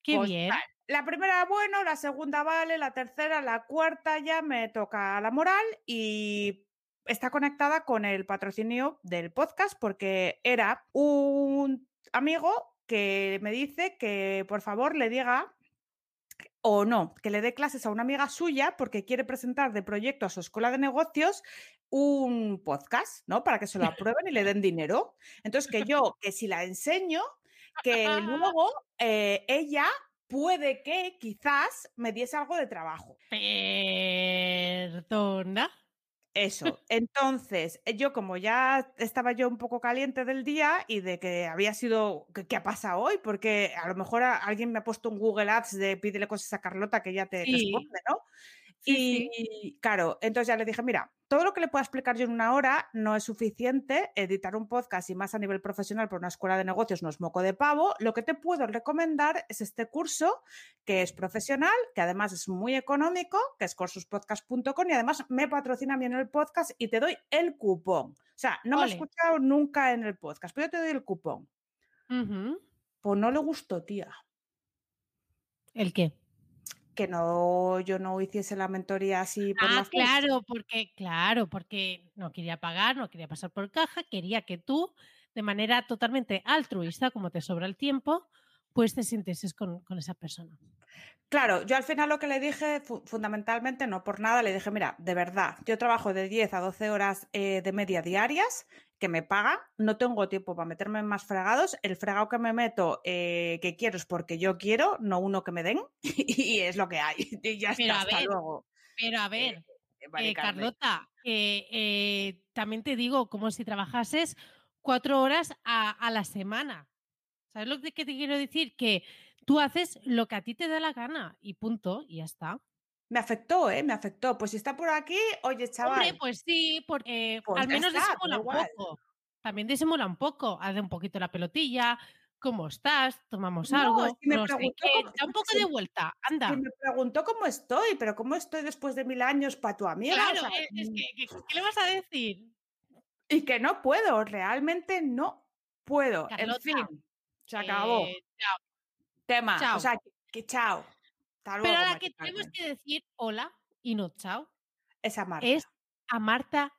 Qué Pues bien. tal. La primera, bueno, la segunda vale, la tercera, la cuarta ya me toca la moral y está conectada con el patrocinio del podcast porque era un amigo que me dice que por favor le diga o no, que le dé clases a una amiga suya porque quiere presentar de proyecto a su escuela de negocios un podcast, ¿no? Para que se lo aprueben y le den dinero. Entonces, que yo, que si la enseño, que luego eh, ella puede que quizás me diese algo de trabajo. Perdona. Eso. Entonces, eh, yo como ya estaba yo un poco caliente del día y de que había sido, ¿qué, qué ha pasado hoy? Porque a lo mejor a- alguien me ha puesto un Google Ads de pídele cosas a Carlota que ya te Sí. responde, ¿no? Sí, y claro, entonces ya le dije, mira, todo lo que le pueda explicar yo en una hora no es suficiente. Editar un podcast y más a nivel profesional por una escuela de negocios no es moco de pavo. Lo que te puedo recomendar es este curso que es profesional, que además es muy económico, que es cursospodcast.com y además me patrocina bien el podcast y te doy el cupón. O sea, no me he escuchado nunca en el podcast, pero yo te doy el cupón. Pues no le gustó, tía. ¿El qué? Que no, yo no hiciese la mentoría así por Ah, claro, porque, claro, porque no quería pagar, no quería pasar por caja, quería que tú, de manera totalmente altruista, como te sobra el tiempo, pues te sintieses con, con esa persona. Claro, yo al final lo que le dije, fundamentalmente, no por nada, le dije, mira, de verdad, yo trabajo de 10 a 12 horas eh, de media diarias, que me paga, no tengo tiempo para meterme en más fregados, el fregado que me meto eh, que quiero es porque yo quiero, no uno que me den, y es lo que hay. Y ya está, hasta luego. Pero a ver, eh, Carlota, también te digo, como si trabajases cuatro horas a, a la semana. ¿Sabes lo que te quiero decir? Que Tú haces lo que a ti te da la gana y punto, y ya está. Me afectó, ¿eh? Me afectó. Pues si está por aquí, oye, chaval. Hombre, pues sí, porque pues al menos disimula un poco. También disimula un poco. Haz un poquito la pelotilla. ¿Cómo estás? Tomamos algo. no sé qué. da un poco de vuelta. Anda. me preguntó cómo estoy, pero cómo estoy después de mil años para tu amiga. Claro, es que, ¿qué le vas a decir? Y que no puedo, realmente no puedo. en fin, se acabó. Eh, Tema. O sea, que, chao. Pero a la que tenemos que decir hola y no chao. Es a Marta. Es a Marta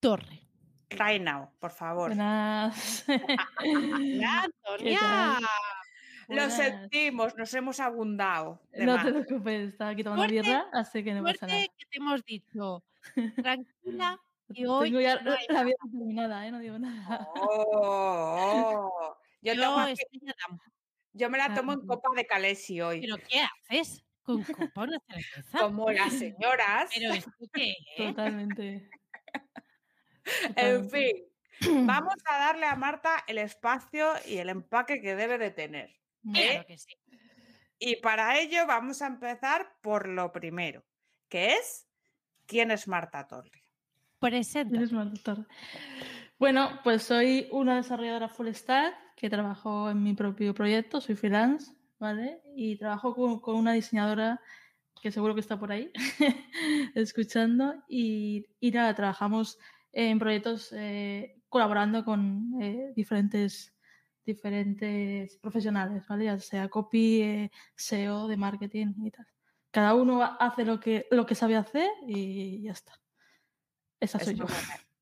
Torre. Right now, por favor. Buenas. Lo sentimos, nos hemos abundado. No te preocupes, estaba aquí tomando birra, así que no pasa nada. que te hemos dicho, tranquila, y hoy... Tengo ya la vida terminada, ¿eh? no digo nada. Oh, oh. Yo, Yo tengo aquí... Yo me la Ah, tomo en copa de Calesi hoy. ¿Pero qué haces con copa una cerveza? Como las señoras. ¿Pero esto qué es? Totalmente. En fin, vamos a darle a Marta el espacio y el empaque que debe de tener. Claro que sí. Y para ello vamos a empezar por lo primero, que es ¿quién es Marta Torre? Presenta. ¿Quién es Marta Torre? Bueno, pues soy una desarrolladora full stack que trabajo en mi propio proyecto, soy freelance, ¿vale? Y trabajo con, una diseñadora que seguro que está por ahí escuchando y, y, nada, trabajamos en proyectos eh, colaborando con eh, diferentes, diferentes profesionales, ¿vale? Ya sea copy, eh, SEO, de marketing y tal. Cada uno hace lo que, lo que sabe hacer y ya está. Esa soy yo.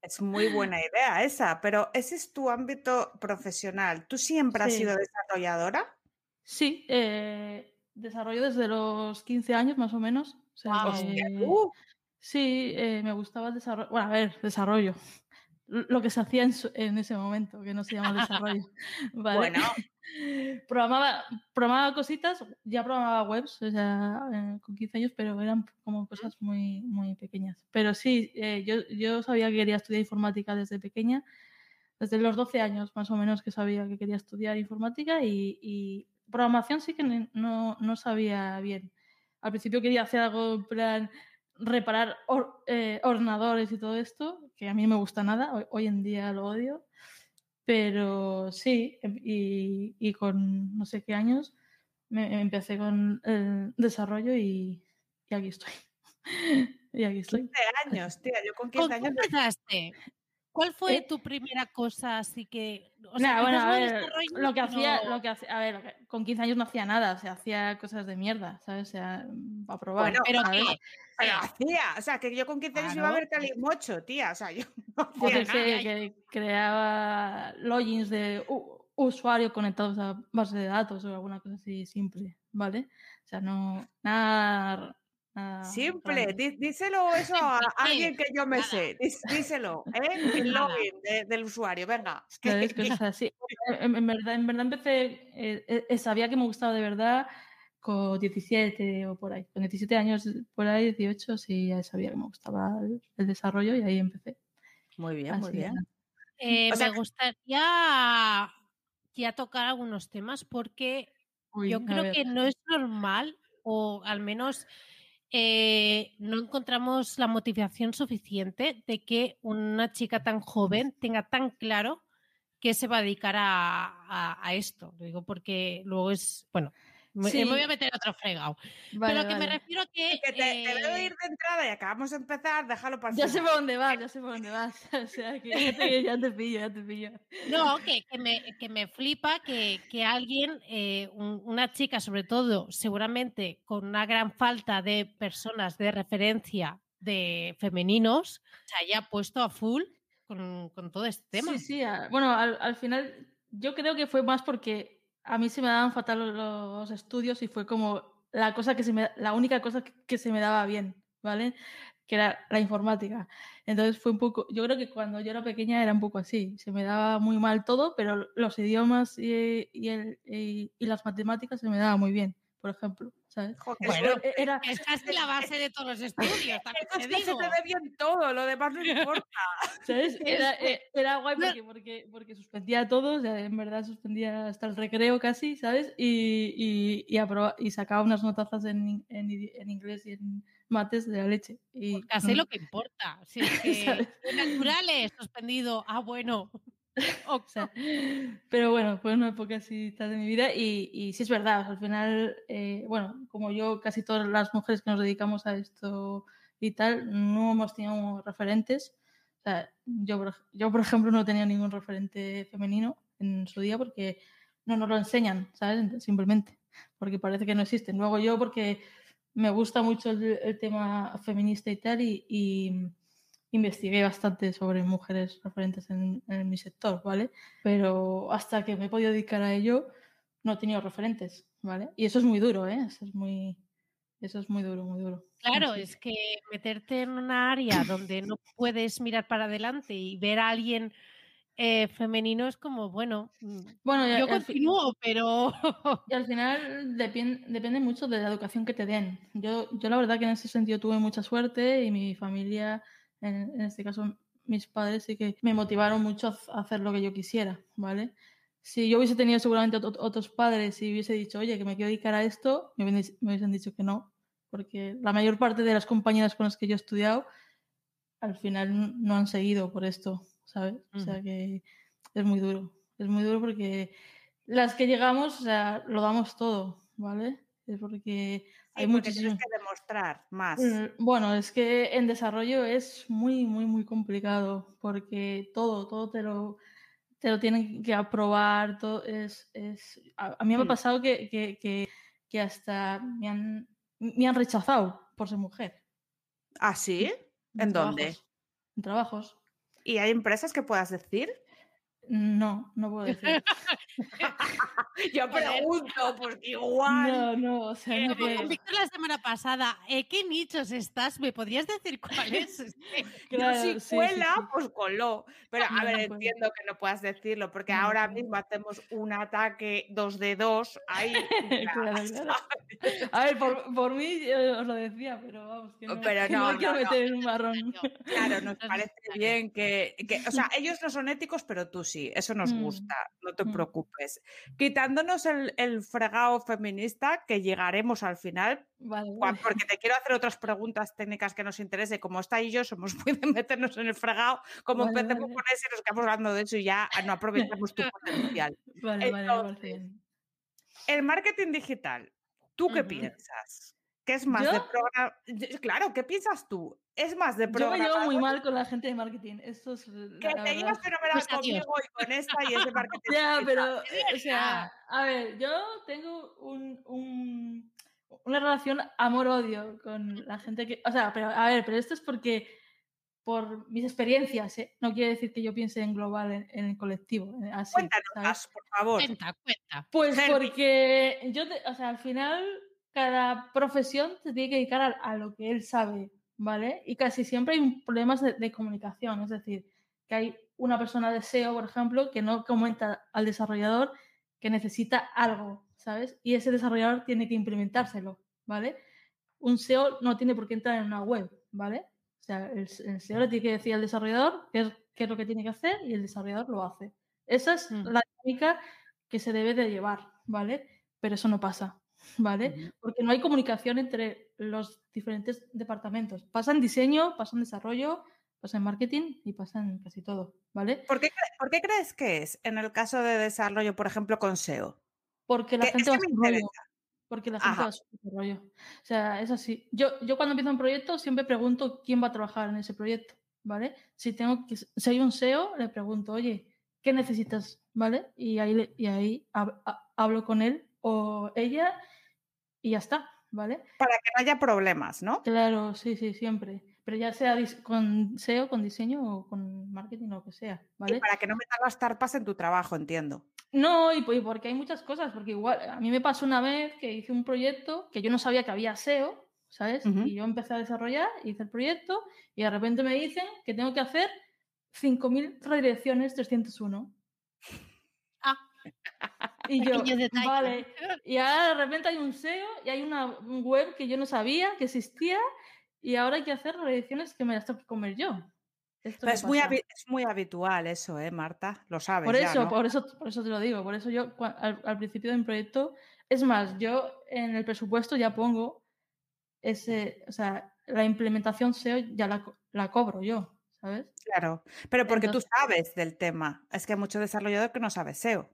Es muy buena idea esa, pero ese es tu ámbito profesional. ¿Tú siempre has sido desarrolladora? Sí, eh, desarrollo desde los 15 años más o menos. uh. Sí, eh, me gustaba el desarrollo. Bueno, a ver, desarrollo lo que se hacía en, en, ese momento, que no se llama desarrollo. ¿vale? Bueno. Programaba, programaba cositas, ya programaba webs, o sea, eh, con 15 años, pero eran como cosas muy, muy pequeñas. Pero sí, eh, yo, yo sabía que quería estudiar informática desde pequeña, desde los 12 años más o menos que sabía que quería estudiar informática y, y programación sí que no, no sabía bien. Al principio quería hacer algo en plan reparar eh, ordenadores y todo esto, que a mí no me gusta nada, hoy, en día lo odio, pero sí, em, y, con no sé qué años me, empecé con el desarrollo y, aquí estoy. y aquí estoy. 15 años, tía, yo con 15 años... empezaste? ¿Cuál fue eh tu primera cosa así que... O sea, bueno, a ver, lo que hacía, lo que hacía, a ver, con 15 años no hacía nada, o sea, hacía cosas de mierda, ¿sabes? O sea, para probar. Bueno, pero ¿qué? Pero hacía, o sea, que yo con 15 años iba a ver Calimocho, tía, o sea, yo no yo que, sé, que creaba logins de usuarios conectados a base de datos o alguna cosa así simple, ¿vale? O sea, no, nada Simple, díselo eso a alguien que yo me sé, díselo, ¿eh? El login del usuario, venga. En, verdad, en verdad empecé, eh, eh, sabía que me gustaba de verdad con 17 o por ahí, con 17 años, por ahí 18, sí, ya sabía que me gustaba el, desarrollo y ahí empecé. Muy bien, muy bien. Eh, me gustaría ya tocar algunos temas porque yo creo que no es normal, o al menos eh, no encontramos la motivación suficiente de que una chica tan joven tenga tan claro que se va a dedicar a, a esto. Lo digo porque luego es, bueno, me, voy a meter otro fregado. Pero que me refiero que. que te, eh... te, ir de entrada y acabamos de empezar, déjalo pasar. Ya sé por dónde vas, ya sé por dónde vas. o sea, que ya te, ya te, pillo, ya te pillo. No, que, que, me, que me flipa que, que alguien, eh, un, una chica sobre todo, seguramente con una gran falta de personas de referencia de femeninos, se haya puesto a full con, con todo este tema. Sí, sí. Bueno, al, al final yo creo que fue más porque a mí se me daban fatal los estudios y fue como la cosa que se me, la única cosa que, se me daba bien, ¿vale? Que era la informática. Entonces fue un poco, yo creo que cuando yo era pequeña era un poco así, se me daba muy mal todo, pero los idiomas y, y, el, y, y las matemáticas se me daba muy bien, por ejemplo. Bueno, E- era, Es casi la base de todos los estudios, también es te que se te dé bien todo, lo demás no importa. eh, era guay porque, porque, porque suspendía todo, o sea, en verdad suspendía hasta el recreo casi, ¿sabes? Y, y, y, aproba- y sacaba unas notazas en, en, inglés y en mates de la leche. Y, Casi lo que importa. Si es que ¿Sabes? naturales, suspendido. Ah, bueno. O sea, pero bueno, fue una época así de mi vida y, y sí es verdad, o sea, al final, eh, bueno, como yo, casi todas las mujeres que nos dedicamos a esto y tal, no hemos tenido referentes. O sea, yo, yo, por ejemplo, no tenía ningún referente femenino en su día porque no nos lo enseñan, ¿sabes? Simplemente, porque parece que no existen. Luego yo, porque me gusta mucho el, el tema feminista y tal, y, y investigué bastante sobre mujeres referentes en, en mi sector, ¿vale? Pero hasta que me he podido dedicar a ello, no he tenido referentes, ¿vale? Y eso es muy duro, ¿eh? Eso es muy, eso es muy duro, muy duro. Claro, es que meterte en una área donde no puedes mirar para adelante y ver a alguien eh, femenino es como, bueno, mm, Bueno, yo continúo, pero y al final depende mucho de la educación que te den. Yo, yo la verdad que en ese sentido tuve mucha suerte y mi familia, en, en este caso mis padres, sí que me motivaron mucho a hacer lo que yo quisiera, ¿vale? Si yo hubiese tenido seguramente ot- otros padres y hubiese dicho, oye, que me quiero dedicar a esto, me hubiesen, dicho que no, porque la mayor parte de las compañeras con las que yo he estudiado al final no han seguido por esto, ¿sabes? O sea que es muy duro, es muy duro porque las que llegamos, o sea, lo damos todo, ¿vale? Es porque hay porque tienes muchísimo... que demostrar más. Mm, Bueno, es que en desarrollo es muy, muy, muy complicado porque todo, todo te lo, te lo tienen que aprobar, todo es, es... A, a mí me ha Mm. pasado que, que, que, que hasta me han, me han rechazado por ser mujer. ¿Ah, sí? ¿En dónde? trabajos, En trabajos. ¿Y hay empresas que puedas decir? No, no puedo decir. Yo pregunto, porque igual. No, no, o sea, no puedo. Víctor la semana pasada, ¿eh, ¿qué nichos estás? ¿Me podrías decir cuáles? Claro, Yo si sí, cuela, sí. pues coló. Pero a No, ver, no entiendo que no puedas decirlo, porque No, ahora mismo hacemos un ataque 2 de 2 ahí. Claro, claro. A ver, por, por mí yo os lo decía, pero vamos, que no, Pero que quiero meter en un marrón. Claro, nos parece bien que, que- o sea, ellos no son éticos, pero tú sí, eso nos Mm. gusta, no te Mm. preocupes. Quitándonos el, el fregado feminista, que llegaremos al final, Vale, porque te quiero hacer otras preguntas técnicas que nos interese. Como está y yo somos muy de meternos en el fregado, como Vale, empecemos vale. con ese, nos quedamos hablando de eso y ya no aprovechamos tu potencial. Vale, Entonces. El marketing digital, ¿tú qué piensas? ¿Qué es más de programa? Claro, ¿qué piensas tú? ¿Es más de Yo me programa? llevo muy mal con la gente de marketing. Esto es Que la te llevas fenomenal Pues conmigo y con esta y es de marketing. Ya, pero, eh, o sea, a ver, yo tengo un, un- una relación amor-odio con la gente que. O sea, pero a ver, pero esto es porque. Por mis experiencias, ¿eh? no quiere decir que yo piense en global, en, en el colectivo. eh, Así, Cuéntanos por favor. Cuenta, cuenta. Pues porque yo, te- o sea, al final cada profesión se tiene que dedicar a, a lo que él sabe, ¿vale? Y casi siempre hay problemas de, de comunicación, es decir, que hay una persona de SEO, por ejemplo, que no comenta al desarrollador que necesita algo, ¿sabes? Y ese desarrollador tiene que implementárselo, ¿vale? Un SEO no tiene por qué entrar en una web, ¿vale? O sea, el, el SEO le tiene que decir al desarrollador qué es, qué es lo que tiene que hacer y el desarrollador lo hace. Esa es Mm. la dinámica que se debe de llevar, ¿vale? Pero eso no pasa, ¿vale? Porque no hay comunicación entre los diferentes departamentos. Pasa en diseño, pasa en desarrollo, pasa en marketing y pasa en casi todo, ¿vale? ¿Por qué, cre- por qué crees que es en el caso de desarrollo, por ejemplo, con SEO? Porque la Que- gente va a su rollo. Porque la gente Ajá. va a su rollo. O sea, es así. Yo, yo cuando empiezo un proyecto siempre pregunto quién va a trabajar en ese proyecto, ¿vale? Si tengo que, si hay un SEO, le pregunto, oye, ¿qué necesitas? ¿Vale? Y ahí, y ahí hab- ha- hablo con él o ella y ya está, ¿vale? Para que no haya problemas, ¿no? Claro, sí, sí, siempre. Pero ya sea con SEO, con diseño o con marketing o lo que sea, Y ¿vale? para que no metas las tarpas en tu trabajo, entiendo. No, y, y porque hay muchas cosas, porque igual a mí me pasó una vez que hice un proyecto que yo no sabía que había SEO, ¿sabes? Y yo empecé a desarrollar, hice el proyecto y de repente me dicen que tengo que hacer 5.000 redirecciones 301. Y yo, vale. Y ahora de repente hay un SEO y hay una web que yo no sabía que existía y ahora hay que hacer redirecciones que me las tengo que comer yo. Esto qué es muy, es muy habitual eso, ¿eh, Marta? Lo sabes Por ya, eso, ¿no? por eso, por eso te lo digo. Por eso yo al, al principio de mi proyecto, es más, yo en el presupuesto ya pongo ese, o sea, la implementación SEO ya la, la cobro yo, ¿sabes? Claro. Pero porque Entonces- tú sabes del tema. Es que hay mucho desarrollador que no sabe SEO.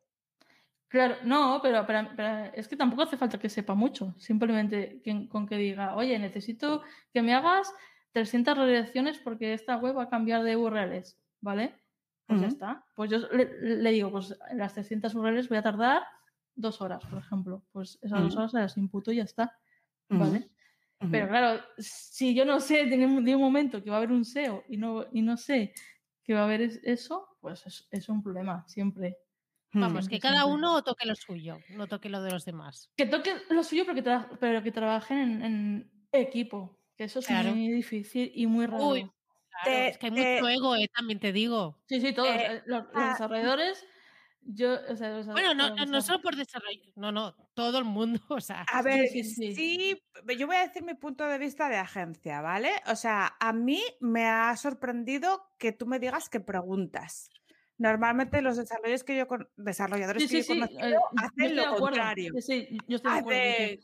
Claro, no, pero, pero- pero es que tampoco hace falta que sepa mucho. Simplemente que- con que diga, oye, necesito que me hagas 300 redirecciones porque esta web va a cambiar de URLs, ¿vale? Pues ya está. Pues yo le, le digo, pues las 300 URLs voy a tardar dos horas, por ejemplo. Pues esas dos horas se las imputo y ya está, ¿vale? Pero claro, si yo no sé de un, de un momento que va a haber un SEO y no, y no sé que va a haber es- eso, pues es, es un problema siempre. Vamos, Sí, que cada uno toque lo suyo, no toque lo de los demás. Que toque lo suyo, pero que, tra- pero que trabajen en, en equipo. Que eso es Claro. muy difícil y muy raro. Uy, Claro, Te- es que hay te- mucho ego, eh, también te digo. Sí, sí, todos. Eh, eh, los, los ah, desarrolladores, yo, o sea, los Bueno, no, no, solo por desarrollo, no, no, todo el mundo, o sea, A ver, sí, sí. yo voy a decir mi punto de vista de agencia, ¿vale? O sea, a mí me ha sorprendido que tú me digas que preguntas. Normalmente los desarrolladores que yo con- desarrolladores Sí, que sí, yo sí. eh, hacen lo contrario. Yo estoy de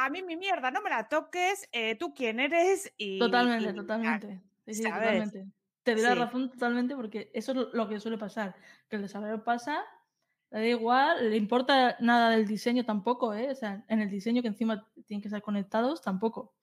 a mí mi mierda, no me la toques, eh, tú quién eres y... Totalmente, y- totalmente. Totalmente. Te doy la razón totalmente porque eso es lo- que suele pasar. Que el desarrollador pasa, le da igual, le importa nada del diseño tampoco, ¿eh? O sea, en el diseño que encima tienen que estar conectados, tampoco.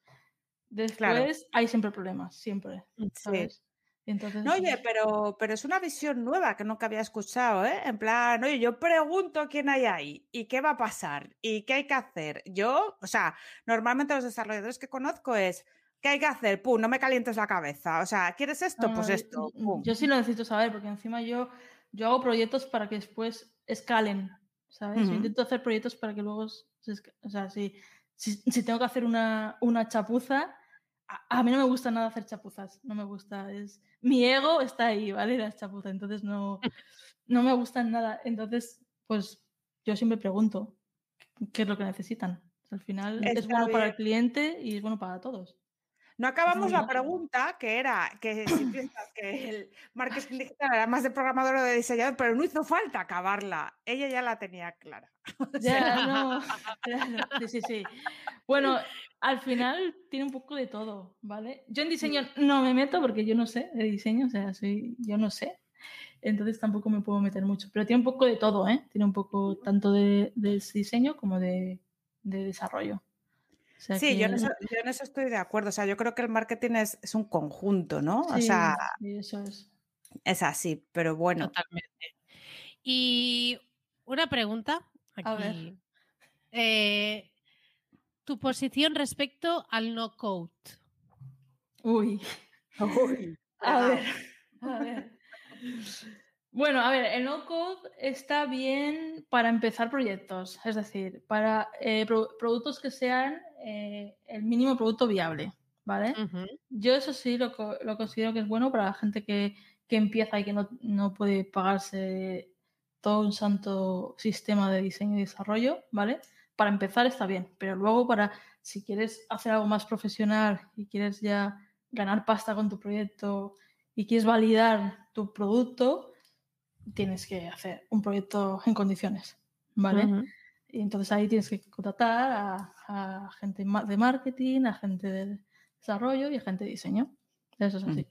Después hay siempre problemas, siempre. ¿sabes? Entonces, No, oye, pero, pero es una visión nueva que nunca había escuchado, ¿eh? En plan, oye, yo pregunto quién hay ahí y qué va a pasar y qué hay que hacer. Yo, o sea, normalmente los desarrolladores que conozco es, ¿qué hay que hacer? Pum, no me calientes la cabeza. O sea, ¿quieres esto? Pues esto. pum. Yo sí lo necesito saber porque encima yo, yo hago proyectos para que después escalen, ¿sabes? Yo intento hacer proyectos para que luego, se o sea, si, si, si tengo que hacer una, una chapuza, a, a mí no me gusta nada hacer chapuzas, no me gusta, es mi ego está ahí, ¿vale? La chapuza, entonces no, no me gustan nada, entonces pues yo siempre pregunto qué es lo que necesitan. Al final es bueno para el cliente y es bueno para todos. No acabamos la pregunta, que era que si piensas que el marketing digital era más de programador o de diseñador, pero no hizo falta acabarla. Ella ya la tenía clara. Sea, Ya, no, sí, sí, sí. Bueno, al final tiene un poco de todo, ¿vale? Yo en diseño no me meto porque yo no sé de diseño, o sea, soy, yo no sé. Entonces tampoco me puedo meter mucho. Pero tiene un poco de todo, ¿eh? Tiene un poco tanto de, de diseño como de, de desarrollo. O sea Sí, yo en, eso, yo en eso estoy de acuerdo. O sea, yo creo que el marketing es, es un conjunto, ¿no? o sí, sea, sí, eso es. es así, pero bueno. totalmente. Y una pregunta aquí. A ver. Eh, tu posición respecto al no code. Uy. Uy, A ver, a ver. Bueno, a ver, el no-code está bien para empezar proyectos, es decir, para eh, pro- productos que sean eh, el mínimo producto viable, ¿vale? Yo eso sí lo, co- lo considero que es bueno para la gente que, que empieza y que no, no puede pagarse todo un santo sistema de diseño y desarrollo, ¿vale? Para empezar está bien, pero luego para si quieres hacer algo más profesional y quieres ya ganar pasta con tu proyecto y quieres validar tu producto, tienes que hacer un proyecto en condiciones, ¿vale? Y entonces ahí tienes que contratar a, a gente de marketing, a gente de desarrollo y a gente de diseño. Eso es así.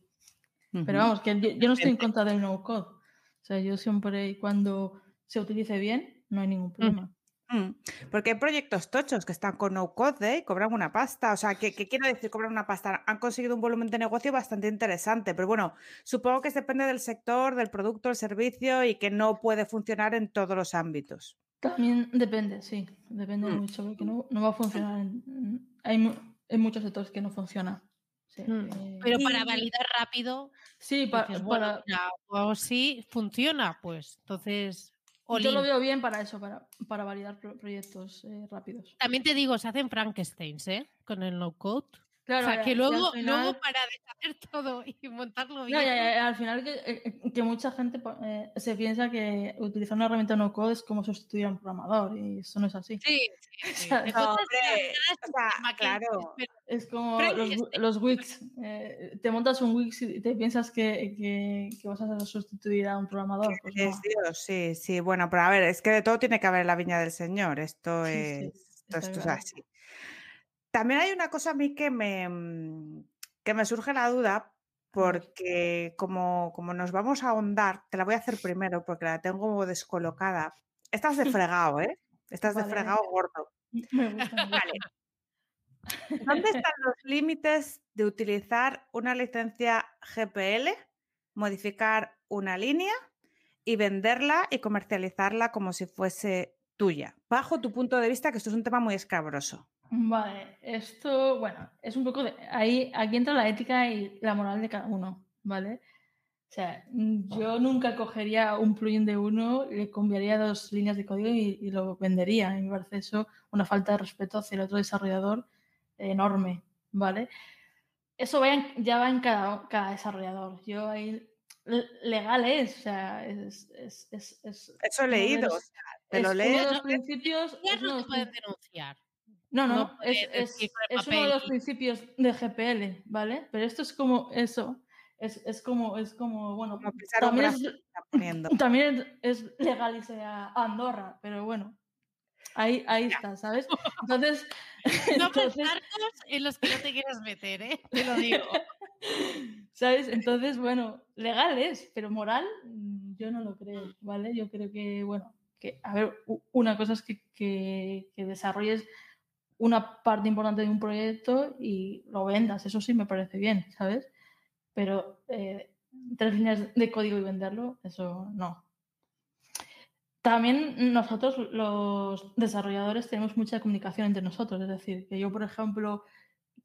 Pero vamos, que yo, yo no estoy en contra del no code. O sea, yo siempre y cuando se utilice bien, no hay ningún problema. Mm, Porque hay proyectos tochos que están con no code ¿eh? y cobran una pasta. O sea, ¿qué, qué quiero decir cobran una pasta? Han conseguido un volumen de negocio bastante interesante, pero bueno, supongo que depende del sector, del producto, del servicio y que no puede funcionar en todos los ámbitos. También depende, sí, depende Mm. mucho, porque no, no va a funcionar. en- hay, en muchos sectores que no funciona. Sí, Mm. eh, Pero para Y- validar rápido, sí, pa- dices, bueno, para, o sí funciona, pues entonces Yo lo veo bien para eso, para, para validar pro- proyectos eh, rápidos. También te digo, se hacen Frankensteins, ¿eh? Con el no code. Claro, o sea, ya- que luego, al final- luego para deshacer todo y montarlo No, bien. ya, ya, ya, al final que, eh, que mucha gente eh, se piensa que utilizar una herramienta no code es como sustituir a un programador y eso no es así. Sí, sí, sí. sea, No, hombre, o sea, que claro. Es como los, los Wix. eh, te montas un Wix y te piensas que, que- que vas a sustituir a un programador. Pues no. Es Dios, sí, sí. Bueno, pero a ver, es que de todo tiene que haber en la viña del Señor. Esto Sí, sí, es, esto, esto es así. También hay una cosa a mí que me, mm, que me surge la duda, porque como, como nos vamos a ahondar, te la voy a hacer primero porque la tengo descolocada. Estás de fregado, ¿eh? Estás de Vale, fregado gordo. Me gusta. Vale. ¿Dónde están los límites de utilizar una licencia GPL, modificar una línea y venderla y comercializarla como si fuese tuya? Bajo tu punto de vista, que esto es un tema muy escabroso. Vale, esto, bueno, es un poco de. Ahí, aquí entra la ética y la moral de cada uno, ¿vale? O sea, mm, yo nunca cogería un plugin de uno, le cambiaría dos líneas de código y, y lo vendería. Y me parece eso una falta de respeto hacia el otro desarrollador enorme, ¿vale? Eso va en- ya va en cada, cada desarrollador. Yo ahí. le- Legal es, o sea, es. es, es, es Eso he leído. los- o sea, te es lo uno lees. de los No, principios. no los pueden denunciar. No, no, es, uno de los principios de GPL, ¿vale? Pero esto es como eso, es, es como, es como, bueno, Como también es, también es, legal irse a Andorra, pero bueno, ahí, ahí está, ¿sabes? Entonces, No entonces, en los que no te quieras meter, ¿eh? Te lo digo. ¿sabes? Entonces, bueno, legal es, pero moral mm, yo no lo creo, ¿vale? Yo creo que, bueno, que, a ver, una cosa es que, que, que desarrolles una parte importante de un proyecto y lo vendas, eso sí me parece bien, ¿sabes? Pero eh, tres líneas de código y venderlo, eso no. También nosotros, los desarrolladores, tenemos mucha comunicación entre nosotros. Es decir, que yo, por ejemplo,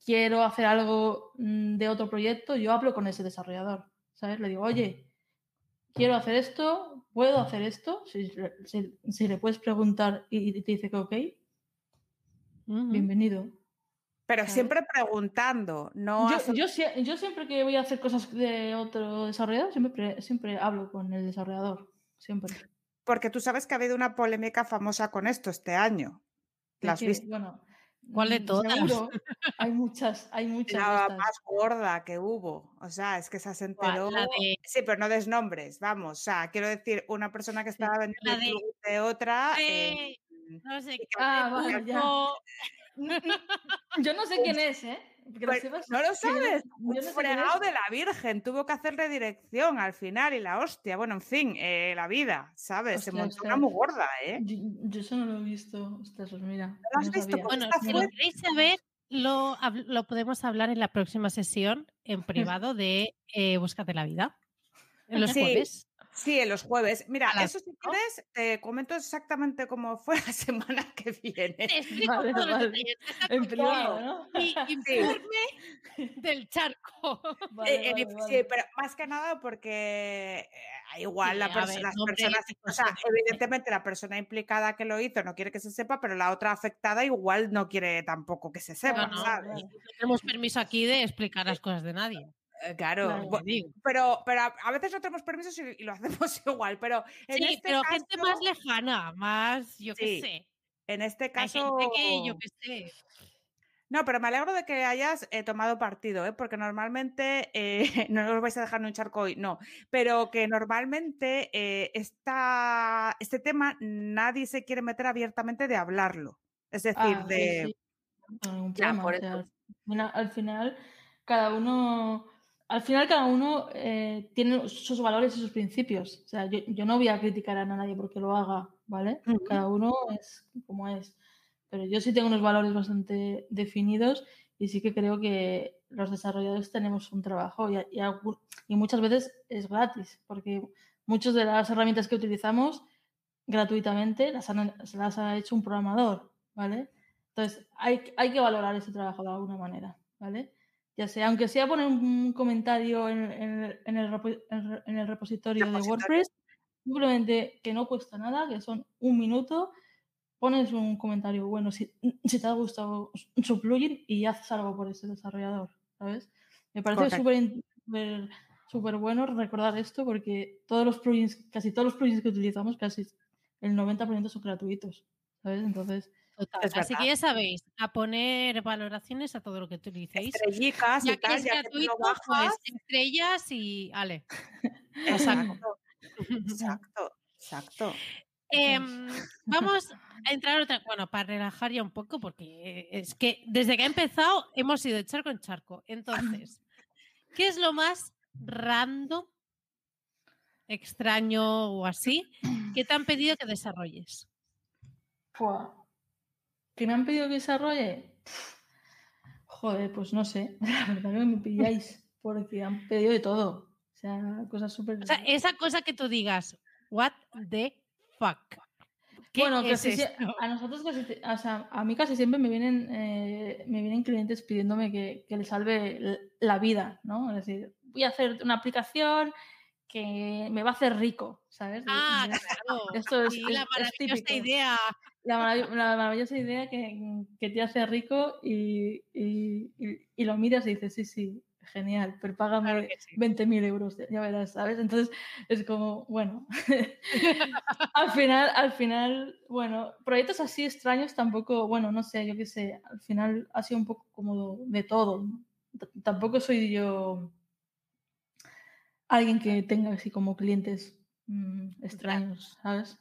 quiero hacer algo mm, de otro proyecto, yo hablo con ese desarrollador. ¿Sabes? Le digo, oye, quiero hacer esto, ¿puedo hacer esto? Si, si- si le puedes preguntar y te dice que ok, Bienvenido. Pero ¿sabes? siempre preguntando, no Yo, yo, sie- yo siempre que voy a hacer cosas de otro desarrollador, siempre, siempre hablo con el desarrollador. Siempre. porque tú sabes que ha habido una polémica famosa con esto este año. ¿La has que, visto? Bueno, ¿Cuál de mm, todas? seguro, hay muchas, hay muchas. La más gorda que hubo. O sea, es que esa se enteró. De- Sí, pero no des nombres, vamos. O sea, quiero decir, una persona que Sí. estaba vendiendo de- otra. eh, No sé qué. Ah, vale, ya. no, Yo no sé quién es, ¿eh? Pues, no lo sabes. Un no sé fregado de la Virgen. Tuvo que hacer redirección al final y la hostia. Bueno, en fin, eh, la vida, ¿sabes? Se montó una muy gorda, ¿eh? Yo, yo eso no lo he visto. Ostras, pues mira. lo has no visto? Pues Bueno, está si lo queréis saber, lo, lo podemos hablar en la próxima sesión en privado de eh, Búscate la vida. En los Sí. jueves. Sí, en los jueves. Mira, las eso si quieres, te comento exactamente cómo fue la semana que viene. Te explico Vale, todos los vale. En con privado, ¿no? mi informe del charco. Vale, Eh, Sí, pero más que nada porque eh, igual Sí, la a perso- ver, las personas, y o sea, cosas. evidentemente la persona implicada que lo hizo no quiere que se sepa, pero la otra afectada igual no quiere tampoco que se sepa, No, no, ¿sabes? No tenemos permiso aquí de explicar las cosas de nadie. Eh, Claro, pero, pero a veces no tenemos permisos y, y lo hacemos igual, pero en Sí, este pero caso, gente más lejana, más, yo qué Sí, sé. en este Hay caso, gente que, yo qué sé. No, pero me alegro de que hayas eh, tomado partido, ¿eh? porque normalmente, eh, no os vais a dejar ni un charco hoy, no, pero que normalmente esta- este tema nadie se quiere meter abiertamente de hablarlo. Es decir, Ah, de... sí, Ya, por eso. al final, cada uno, al final cada uno eh, tiene sus valores y sus principios. O sea, yo, yo no voy a criticar a nadie porque lo haga, ¿vale? Cada uno es como es. Pero yo sí tengo unos valores bastante definidos y sí que creo que los desarrolladores tenemos un trabajo y, y algún- y muchas veces es gratis, porque muchas de las herramientas que utilizamos gratuitamente las, han- se las ha hecho un programador, ¿vale? Entonces, hay, hay que valorar ese trabajo de alguna manera, ¿vale? Ya sea, aunque sea poner un comentario en, en el- en el, en repositorio de. WordPress, simplemente que no cuesta nada, que son un minuto, pones un comentario bueno si, si te ha gustado su plugin y haces algo por ese desarrollador, ¿sabes? Me parece súper súper bueno recordar esto porque todos los plugins, casi todos los plugins que utilizamos, casi el 90% son gratuitos, ¿sabes? Entonces... Así que ya sabéis, a poner valoraciones a todo lo que utilicéis. Estrellicas ya y tal, que es ya gratuito, pues estrellas y... Ale. Exacto, exacto, exacto. Em, vamos a entrar otra, bueno, para relajar ya un poco, porque es que desde que ha empezado hemos ido de charco en charco. Entonces, ¿qué es lo más random, extraño o así que te han pedido que desarrolles? Fua. ¿Que me han pedido que desarrolle? Joder, pues no sé. La verdad que me pilláis. Porque han pedido de todo. O sea, cosas súper. O sea, esa cosa que tú digas, what the fuck. ¿Qué Bueno, es casi esto? a nosotros casi, o sea, a mí casi siempre me vienen, eh, me vienen clientes pidiéndome que, que les salve la vida, ¿no? Es decir, voy a hacer una aplicación que me va a hacer rico, ¿sabes? Ah, claro. esto es, Sí, es- la es maravillosa típico. idea. La, marav- la maravillosa idea que, que te hace rico y, y- y- y lo miras y dices, sí, sí, genial, pero págame Claro sí. 20.000 euros, ya- verás, ¿sabes? Entonces es como, bueno, al final, al final, bueno, proyectos así extraños tampoco, bueno, no sé, yo qué sé, al final ha sido un poco como de todo. Tampoco soy yo alguien que tenga así como clientes mm, extraños, ¿sabes?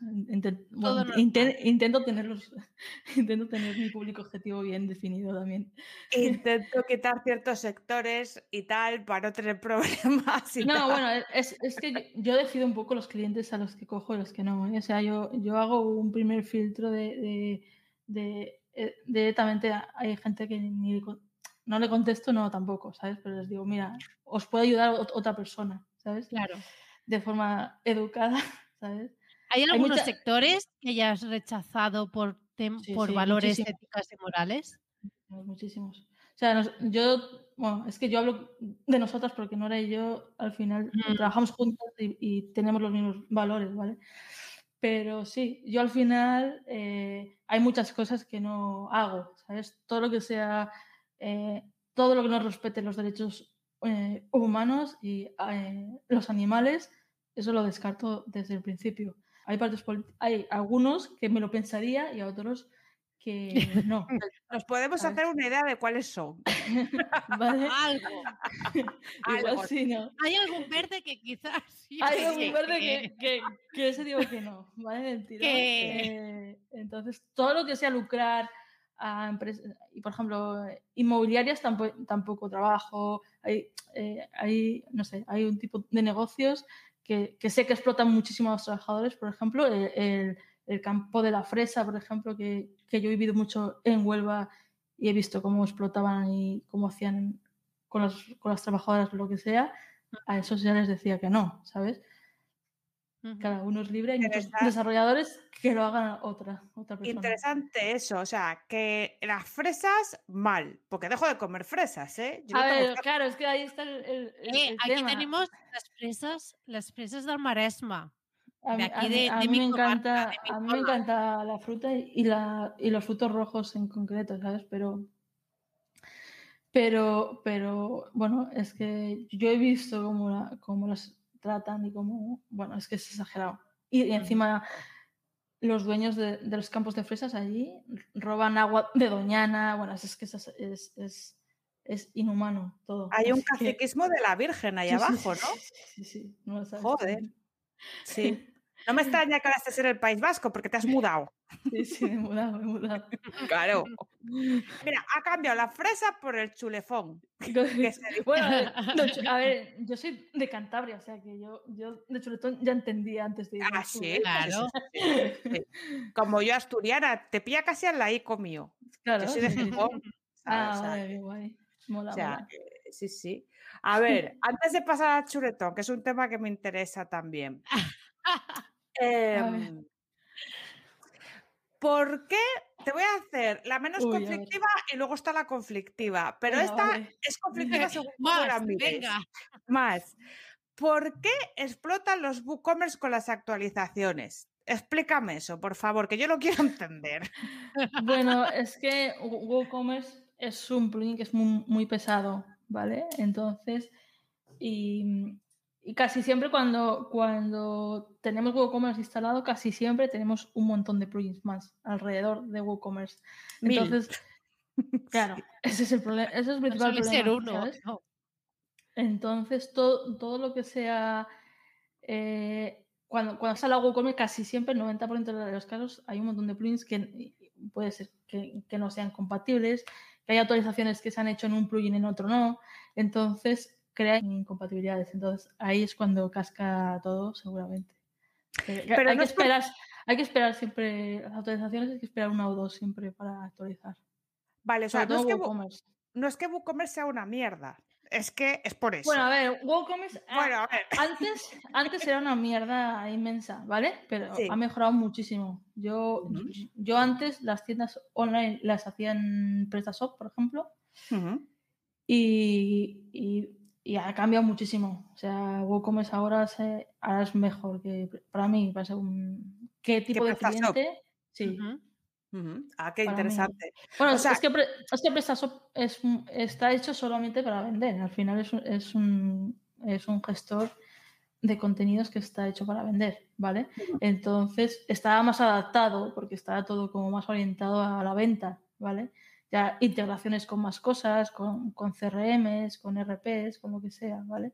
Bueno, intento tenerlos, intento tener mi público objetivo bien definido también. Intento quitar ciertos sectores y tal para no tener problemas. y No, tal. bueno, es, es que yo, decido un poco los clientes a los que cojo y los que no. ¿eh? O sea, yo, yo hago un primer filtro de, de, de- eh, directamente hay gente que ni no le contesto, no tampoco, ¿sabes? Pero les digo, mira, os puede ayudar ot- otra persona, ¿sabes? Claro. De forma educada, ¿sabes? ¿Hay algunos mucha- sectores que hayas rechazado por, Sí, por sí, valores éticos y morales? Muchísimos. O sea, nos- yo, bueno, es que yo hablo de nosotras porque Nora y yo al final Mm. trabajamos juntas y, y tenemos los mismos valores, ¿vale? Pero sí, yo al final eh, hay muchas cosas que no hago, ¿sabes? Todo lo que sea, eh, todo lo que no respete los derechos eh, humanos y los animales, eso lo descarto desde el principio. Hay, partes poli- hay algunos que me lo pensaría y a otros que no. Nos podemos ¿sabes? hacer una idea de cuáles son. ¿Vale? Algo. Algo. sí, ¿no? ¿Hay algún verde que quizás sí Hay que- algún verde que, que, que ese digo que no, ¿vale? Eh, entonces, todo lo que sea lucrar a empresas, y por ejemplo, inmobiliarias tampoco, tampoco trabajo, hay, eh, hay, no sé, hay un tipo de negocios que, que sé que explotan muchísimo a los trabajadores, por ejemplo, el, el- el campo de la fresa, por ejemplo, que, que yo he vivido mucho en Huelva y he visto cómo explotaban y cómo hacían con las, con las trabajadoras lo que sea, a esos ya les decía que no, ¿sabes? Cada uno es libre, hay muchos desarrolladores que lo hagan otra, otra persona. Interesante eso, o sea, que las fresas mal, porque dejo de comer fresas, ¿eh? Yo A ver, claro, es que ahí está el, el- el- Eh, el aquí tema. tenemos las fresas, las fresas del Maresma. A de mí, aquí a mí- de- a de mí mi me encanta, de mi a mí me encanta la fruta y, y la, y los frutos rojos en concreto, ¿sabes? Pero, pero, pero, bueno, es que yo he visto cómo, la- cómo las tratan y cómo, bueno, es que es exagerado. Y, y encima los dueños de, de los campos de fresas allí roban agua de Doñana, bueno, es, es que es, es, es, es inhumano todo. Hay un que- caciquismo de la Virgen ahí Sí, abajo, ¿no? Sí, sí, sí, no lo sabes Joder. Sí. No me extraña que ahora estés en el País Vasco porque te has mudado. Sí, sí, me he mudado, me he mudado. Claro. Mira, ha cambiado la fresa por el chulefón. Bueno, a ver, yo soy de Cantabria, o sea que yo, yo de chuletón ya entendía antes de ir Ah, sur, sí. Claro. Como yo asturiana, te pilla casi al laico mío. Claro. Yo soy de sí, sí. Gijón. Ah. O sea, guay. Mola, O sea, mola. que sí, sí. A ver, antes de pasar al chuletón, que es un tema que me interesa también. Em, ¿Por qué? Te voy a hacer la menos Uy, conflictiva y luego está la conflictiva. Pero esta vale. es conflictiva según Más, venga. Más. ¿por qué explotan los WooCommerce con las actualizaciones? Explícame eso, por favor, que yo lo quiero entender. Bueno, es que WooCommerce es un plugin que es muy, muy pesado, ¿vale? Entonces, y, y, casi siempre cuando, cuando tenemos WooCommerce instalado, casi siempre tenemos un montón de plugins más alrededor de WooCommerce. Entonces, claro, ese es el problema. Ese es el principal no problema. ser uno, ¿sabes? no. Entonces, todo, todo lo que sea. eh, cuando, cuando sale WooCommerce, casi siempre, el 90% de los casos, hay un montón de plugins que puede ser que, que, no sean compatibles, que hay actualizaciones que se han hecho en un plugin y en otro no. Entonces, crean incompatibilidades. Entonces, ahí es cuando casca todo, seguramente. Pero, Pero hay, no que por- esperar, hay que esperar siempre, las actualizaciones hay que esperar una o dos siempre para actualizar. Vale, o sea, no es, que, Wo- WooCommerce. no es que WooCommerce sea una mierda, es que es por eso. Bueno, a ver, WooCommerce ah, Bueno, a ver. antes, antes era una mierda inmensa, ¿vale? Pero Sí. ha mejorado muchísimo. Yo, yo antes las tiendas online las hacía en PrestaShop, por ejemplo, y- y ha cambiado muchísimo. O sea, WooCommerce ahora, se, ahora es mejor que para mí. Para ser un, ¿Qué tipo de cliente? Sí. Ah, qué Para mí. interesante. Bueno, O sea- es que, es que PrestaShop es, está hecho solamente para vender. Al final es un, es un, es un gestor de contenidos que está hecho para vender, ¿vale? Entonces estaba más adaptado porque estaba todo como más orientado a la venta, ¿vale? Ya integraciones con más cosas, con, con CRMs, con RPs, con lo que sea, ¿vale?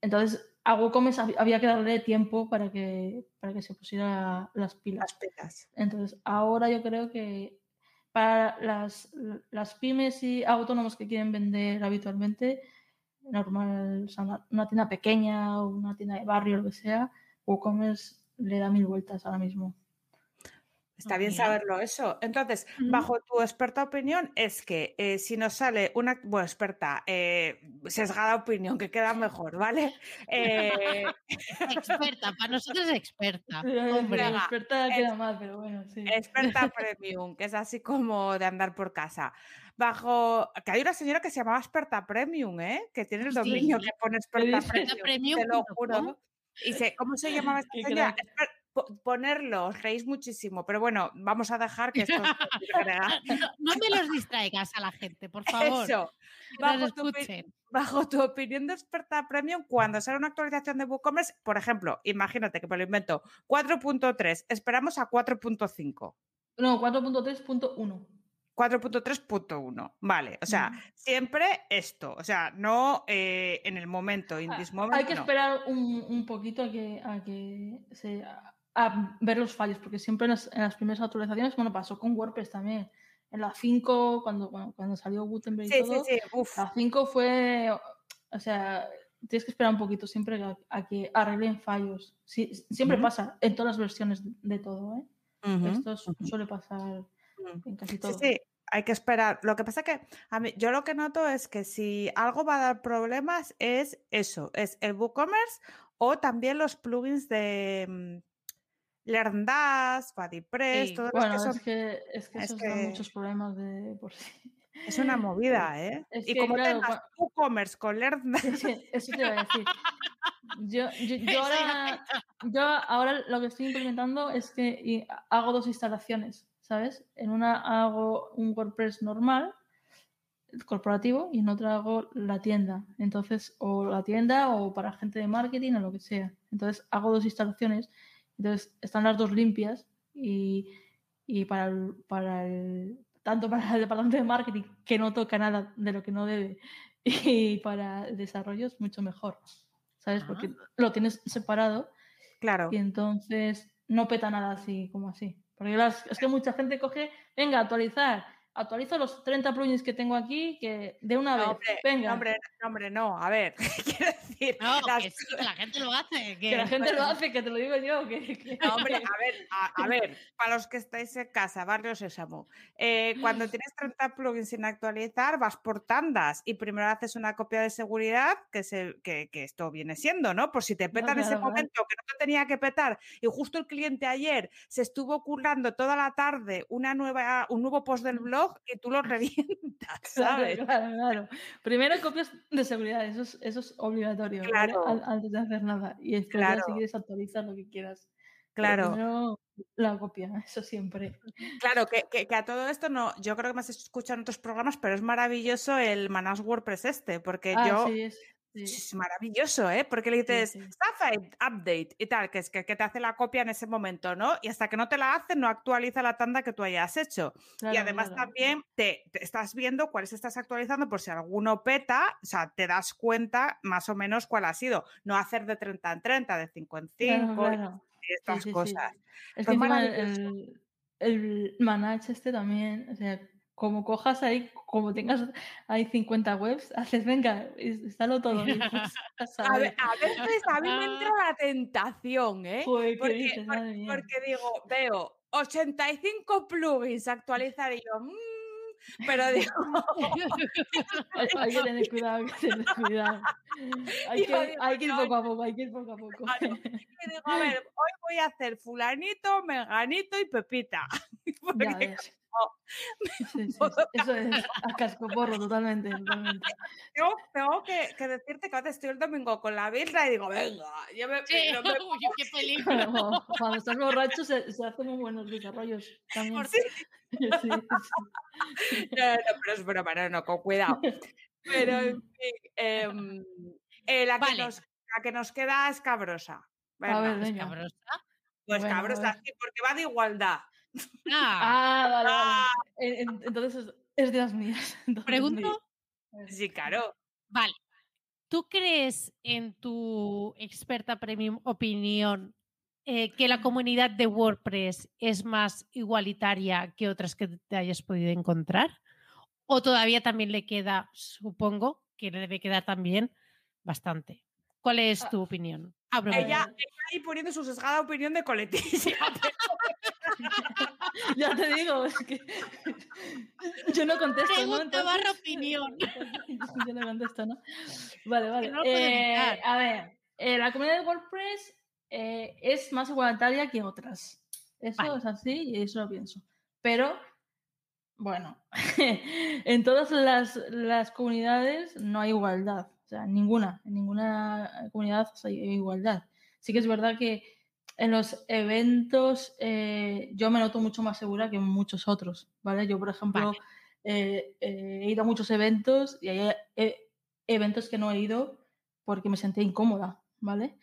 Entonces a WooCommerce hab- había que darle tiempo para que, para que se pusiera las pilas. Las petas. Entonces, ahora yo creo que para las, las pymes y autónomos que quieren vender habitualmente, normal, o sea, una, una tienda pequeña o una tienda de barrio, lo que sea, WooCommerce le da mil vueltas ahora mismo. Está bien saberlo eso. Entonces, bajo tu experta opinión, es que eh, si nos sale una, bueno, experta, eh, sesgada opinión, que queda mejor, ¿vale? Eh, Experta, para nosotros es experta. Hombre, venga, experta es- queda mal, pero bueno, sí. experta premium, que es así como de andar por casa. Bajo, que hay una señora que se llamaba experta premium, ¿eh? Que tiene el Sí. dominio que pone experta dice? premium, te lo juro. Y se, ¿cómo se llamaba esta señora? Ponerlo, os reís muchísimo, pero bueno, vamos a dejar que esto no, me los distraigas a la gente, por favor. Eso. Bajo tu, bajo tu opinión de experta premium, cuando sale una actualización de WooCommerce, por ejemplo, imagínate que me lo invento, 4.3, esperamos a 4.5. No, 4.3.1. 4.3.1, vale, o sea, siempre esto, o sea, no eh, en el momento, in Ah, this moment, Hay que no. esperar un, un poquito a que, a que se, a, ver los fallos, porque siempre en las, en las primeras actualizaciones, bueno, pasó con WordPress también. En la 5, cuando, bueno, cuando salió Gutenberg y Sí, sí, todo, sí, la 5 fue, o sea, tienes que esperar un poquito siempre a, a que arreglen fallos. Sí, siempre pasa en todas las versiones de, todo, ¿eh? Esto suele pasar en casi Sí, todo. sí, hay que esperar. Lo que pasa que a mí, yo lo que noto es que si algo va a dar problemas es eso, es el WooCommerce o también los plugins de mm, LearnDash, BuddyPress, Sí, todos los que son. es que, es que es esos dan que- muchos problemas de por sí. Es una movida, ¿eh? Es y como claro, tengas WooCommerce con LearnDash, Sí, sí, eso te iba a decir. Yo, yo, yo ahora, yo ahora lo que estoy implementando es que hago dos instalaciones, ¿sabes? En una hago un WordPress normal, corporativo, y en otra hago la tienda. Entonces, o la tienda o para gente de marketing o lo que sea. Entonces, hago dos instalaciones. Entonces, están las dos limpias y, y para el, para el, tanto para el departamento de marketing, que no toca nada de lo que no debe, y para el desarrollo es mucho mejor, ¿sabes? Ah. Porque lo tienes separado claro. y entonces no peta nada así como así. Porque las- es que mucha gente coge, venga, actualizar, actualizo los 30 plugins que tengo aquí, que de una No, vez, hombre, venga, no, hombre, no, hombre, no. A ver, quiero decir, No, las- que sí, que la gente lo hace. que la gente lo hace, que te lo digo yo, que, que- No, hombre, a ver, a, a ver, para los que estáis en casa, Barrio Sésamo, eh, cuando tienes 30 plugins sin actualizar, vas por tandas y primero haces una copia de seguridad, que, se, que, que esto viene siendo, ¿no? Por si te peta en ese momento que no te tenía que petar y justo el cliente ayer se estuvo currando toda la tarde una nueva, un nuevo post del blog, reloj y tú lo revientas, ¿sabes? Claro, claro, claro. Primero copias de seguridad, eso es, eso es obligatorio. Claro. An- Antes de hacer nada. Y después Claro. si quieres actualizar lo que quieras. Claro. primero la copia, eso siempre. Claro, que, que- que a todo esto no, yo creo que me has escuchado en otros programas, pero es maravilloso el Manage WordPress este, porque Ah, yo sí, es. Sí. es maravilloso, ¿eh? Porque le dices sí. "Staff update y tal, que es que, que te hace la copia en ese momento, ¿no? Y hasta que no te la hace, no actualiza la tanda que tú hayas hecho. y además claro. también te, te estás viendo cuáles estás actualizando por si alguno peta, o sea, te das cuenta más o menos cuál ha sido. No hacer de 30 en 30, de 5 en 5 Claro, claro. y estas cosas. Es Pues que maravilloso. el, el manage este también, o sea, como cojas ahí, como tengas ahí 50 webs, haces, venga, instalo todo. y pues, a ver, veces a mí me entra la tentación, ¿eh? Joder, ¿qué Porque, dices? porque digo, veo 85 plugins a actualizar y yo, "Mm", pero digo, Hay, hay que tener cuidado, hay que tener cuidado. Hay que, digo, hay que ir no, poco a poco, hay que ir poco a poco. Claro. y digo, a ver, hoy voy a hacer fulanito, meganito y pepita. Ya Porque ves. Sí, sí, Eso es a cascoporro totalmente. totalmente. tengo, tengo que, que decirte que a veces estoy el domingo con la birra y digo, venga, yo me, Sí, no me uy, qué película. Cuando, cuando estás borracho se, se hacen muy buenos desarrollos también. Por Sí, Sí, sí. No, no, pero es broma, no, no, con cuidado. Pero, en fin, em, eh, la, que Vale. nos, la que nos queda es cabrosa. Venga, ver, Es venga. cabrosa. pues bueno, cabrosa, sí, porque va de igualdad. Ah, Ah, vale, vale. Ah. En- en- Entonces es, de las mías. entonces pregunto, Sí, claro. vale. ¿Tú crees en tu experta premium opinión eh, que la comunidad de WordPress es más igualitaria que otras que te hayas podido encontrar? ¿O todavía también le queda, supongo, que le debe quedar también bastante? ¿Cuál es Ah, tu opinión? Abro. Ella, ella ahí poniendo su sesgada opinión de coletilla. Ya te digo, es que yo no contesto. Pregunta barra opinión. yo no contesto, ¿no? Vale, vale. no Eh, a ver, eh, la comunidad de WordPress eh, es más igualitaria que otras. Eso Vale. es así y eso lo pienso. Pero, bueno, en todas las, las comunidades no hay igualdad. O sea, ninguna, en ninguna comunidad hay igualdad. Sí que es verdad que en los eventos eh, yo me noto mucho más segura que en muchos otros, ¿vale? Yo, por ejemplo, Vale. eh, eh, he ido a muchos eventos y hay eh, eventos que no he ido porque me sentía incómoda, ¿vale?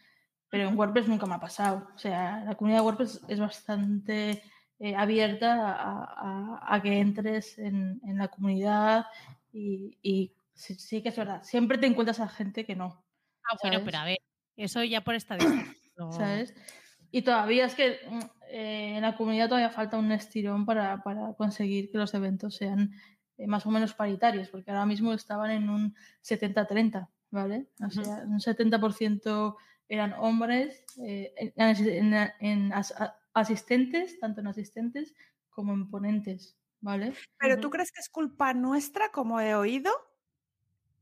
Pero en WordPress nunca me ha pasado. O sea, la comunidad de WordPress es bastante abierta a, a- a que entres en, en la comunidad y, y sí, sí que es verdad. Siempre te encuentras a gente que no. Ah, bueno, pero a ver, eso ya por estadística. no- ¿sabes? Y todavía es que mm, eh, en la comunidad todavía falta un estirón para, para conseguir que los eventos sean eh, más o menos paritarios, porque ahora mismo estaban en un 70-30, ¿vale? O sea, un 70% eran hombres eh, en, en- en- en as- a- asistentes, tanto en asistentes como en ponentes, ¿vale? ¿Pero tú crees que es culpa nuestra, como he oído?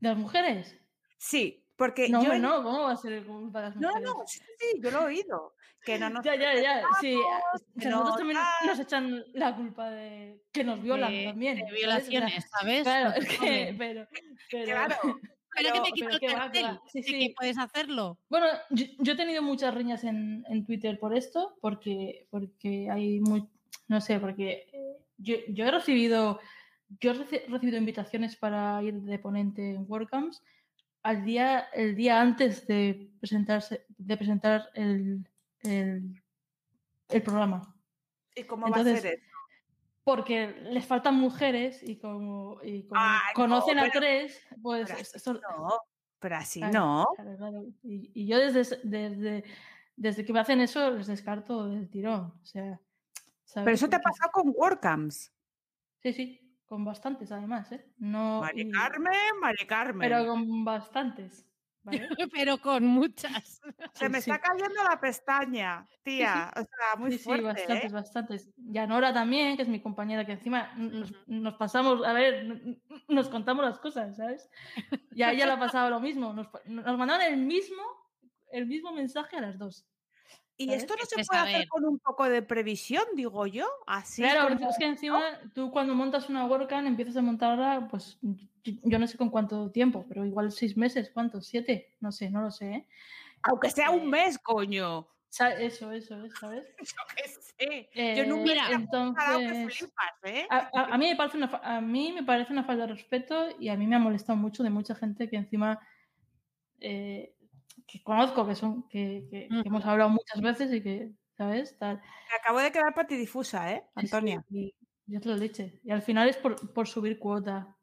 ¿De las mujeres? Sí, porque No, yo... no, ¿cómo va a ser culpa de las no, mujeres? no, sí, sí, sí, yo lo he oído. Que no nos Ya, ya, ya. Sí, a- que a nosotros no también nos echan la culpa de que nos violan de- también. de. O sea, violaciones, ¿sabes? claro, es que, pero, pero- Claro. pero que te pero- quito pero el qué va, qué cartel va. Sí, de sí. que puedes hacerlo. Bueno, yo, yo he tenido muchas riñas en, en Twitter por esto, porque, porque hay muy, no sé, porque eh, yo, yo he recibido, yo he reci- recibido invitaciones para ir de ponente en WordCamps al día, el día antes de presentarse, de presentar el, el, el programa. ¿Y cómo va a Entonces, ser eso? Porque les faltan mujeres y como, y como Ay, no, conocen a tres, pues pero así No, pero así Claro, no. claro, claro. Y, y yo desde, desde, desde que me hacen eso les descarto del tirón. O sea, ¿sabes? Pero eso te ha pasado con WordCamps. Sí, sí, con bastantes además, ¿eh? No, Mari y- Carmen, Mari Carmen. pero con bastantes. ¿vale? pero con muchas. Se Sí, me sí. está cayendo la pestaña, tía. O sea, muy Sí, sí, fuerte, bastantes, ¿eh? bastantes. Y a Nora también, que es mi compañera, que encima nos, nos pasamos, a ver, nos contamos las cosas, ¿sabes? Y a ella le ha pasado lo mismo. Nos, nos mandaron el mismo, el mismo mensaje a las dos. ¿Y ¿sabes? esto no se puede hacer con un poco de previsión, digo yo? Así Claro, como- es que encima tú cuando montas una WordCamp empiezas a montarla, pues yo no sé con cuánto tiempo, pero igual seis meses, ¿cuántos? ¿Siete? No sé, no lo sé. ¿eh? Aunque sea eh, un mes, coño. Eso, eso, es, ¿sabes? Yo qué sé. yo un Eh, mira, entonces, flipas, ¿eh? a, a- a mí me parece una, a mí me parece una falta de respeto y a mí me ha molestado mucho de mucha gente que encima eh, que conozco, que son que, que- que hemos hablado muchas veces y que, ¿sabes? Tal. Me acabo de quedar patidifusa, ¿eh, Sí, sí, Antonia? y yo te lo dicho. Y al final es por, por subir cuota.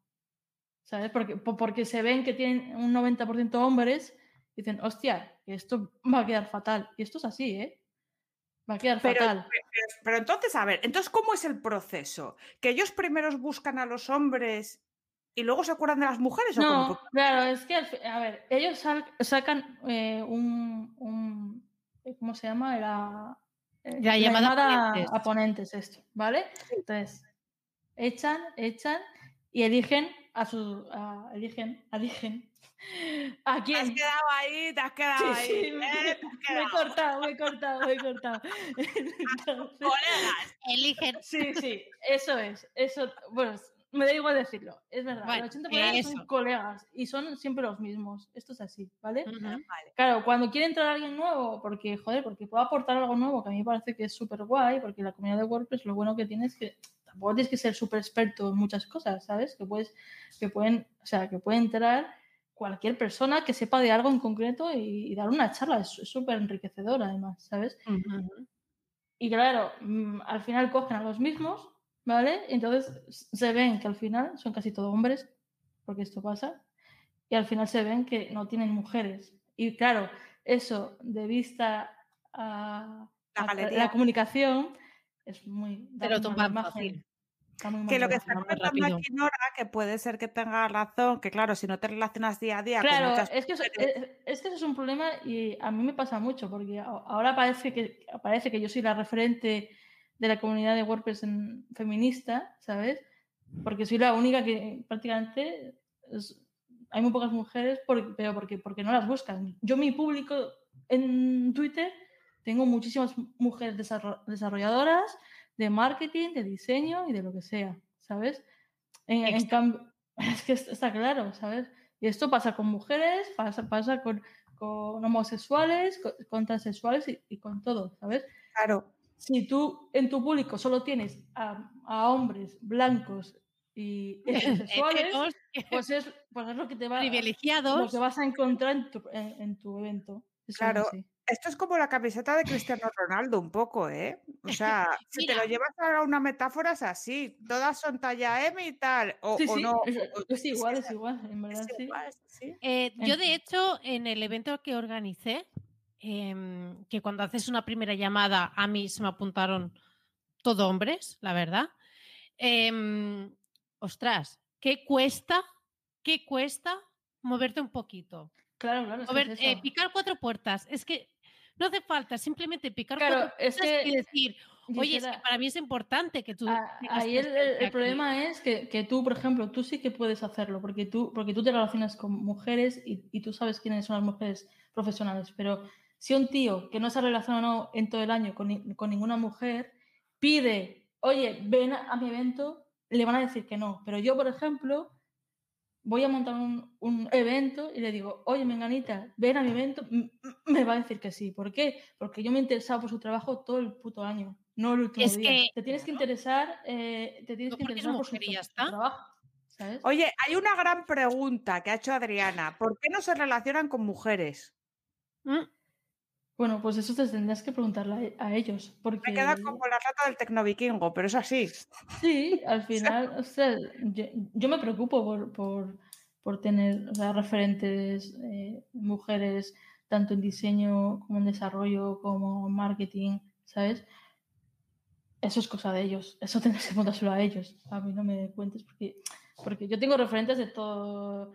¿Sabes? Porque, po- porque se ven que tienen un 90% hombres y dicen, hostia, esto va a quedar fatal. Y esto es así, ¿eh? Va a quedar Pero, fatal. pero- pero entonces, a ver, entonces, ¿cómo es el proceso? ¿Que ellos primeros buscan a los hombres y luego se acuerdan de las mujeres? ¿o? No, claro, es que, a ver, ellos sal- sacan eh, un, un- eh, ¿Cómo se llama? La, eh, La llamada llamada ponentes. a ponentes, esto, ¿vale? Entonces, echan, echan y eligen a su. a- eligen, eligen. ¿A Te has quién? quedado ahí, te has quedado Sí, ahí. sí, me, ¿eh? Has me he quedado. cortado, me he cortado, me he cortado. Entonces, Colegas. Eligen. sí, sí, eso es. Eso, bueno, me da igual decirlo, es verdad. Bueno, el 80% eso. son colegas y son siempre los mismos. Esto es así, ¿vale? Vale. Claro, cuando quiere entrar alguien nuevo, porque, joder, porque puede aportar algo nuevo, que a mí me parece que es súper guay, porque la comunidad de WordPress lo bueno que tiene es que tampoco tienes que ser súper experto en muchas cosas, ¿sabes? Que puedes, que pueden, o sea, que puede entrar cualquier persona que sepa de algo en concreto y, y dar una charla, es súper enriquecedor además, ¿sabes? Ujú. Y claro, mm, al final cogen a los mismos, ¿vale? Entonces se ven que al final son casi todos hombres, porque esto pasa, y al final se ven que no tienen mujeres. Y claro, eso de vista a, La a la comunicación es muy... Te lo imagen, fácil. muy Que lo que está comentando aquí Nora, que puede ser que tenga razón, que claro, si no te relacionas día a día con Claro, muchas es que, eso, es, es que eso es un problema y a mí me pasa mucho, porque ahora parece que, parece que yo soy la referente de la comunidad de WordPress en- feminista, ¿sabes? Porque soy la única que prácticamente es- hay muy pocas mujeres, por- pero porque, porque no las buscan. Yo mi público en Twitter tengo muchísimas mujeres desarro- desarrolladoras de marketing, de diseño y de lo que sea, ¿sabes? En, en cambio, es que es- está claro, ¿sabes? Y esto pasa con mujeres, pasa, pasa con, con homosexuales, con, con transexuales y, y con todo, ¿sabes? Claro, Si tú en tu público solo tienes a, a hombres blancos y heterosexuales, Heteros, pues es, pues es lo que te va lo privilegiados. que vas a encontrar en tu, en, en tu evento. Eso Claro. esto es como la camiseta de Cristiano Ronaldo, un poco, ¿eh? O sea, si te lo llevas a una metáfora es así, todas son talla M y tal, o, Sí, o sí, no. es, igual, es- igual, en verdad es sí. igual, sí. Eh, yo, de hecho, en el evento que organicé, em, que cuando haces una primera llamada, a mí se me apuntaron todo hombres, la verdad. Em, ostras, ¿qué cuesta? ¿Qué cuesta moverte un poquito? Claro, claro, es Mover- es eh, picar cuatro puertas. Es que no hace falta simplemente picar Claro, cuatro es puertas y que, decir, oye, es que para mí es importante que tú. a- ahí el, el- presencia el aquí". problema es que, que tú, por ejemplo, tú sí que puedes hacerlo, porque tú, porque tú te relacionas con mujeres y, y tú sabes quiénes son las mujeres profesionales, pero si un tío que no se ha relacionado en todo el año con, ni- con ninguna mujer pide, oye, ven a, a mi evento, le van a decir que no. Pero yo, por ejemplo, voy a montar un, un evento y le digo, oye, Menganita, ven a mi evento, me va a decir que sí. ¿Por qué? Porque yo me he interesado por su trabajo todo el puto año, no el último Es día. que- te tienes que interesar, eh, te tienes No que interesar por su, trabajo. ¿sabes? Oye, hay una gran pregunta que ha hecho Adriana. ¿Por qué no se relacionan con mujeres? Mm, Bueno, pues eso te tendrías que preguntarle a, a ellos. Porque Me queda como la rata del tecnovikingo, pero es así. Sí, al final, o sea, yo, yo me preocupo por, por, por tener o sea, referentes eh, mujeres tanto en diseño como en desarrollo como en marketing, ¿sabes? Eso es cosa de ellos, eso tendrás que preguntárselo a ellos, a mí no me cuentes porque, porque yo tengo referentes de todo,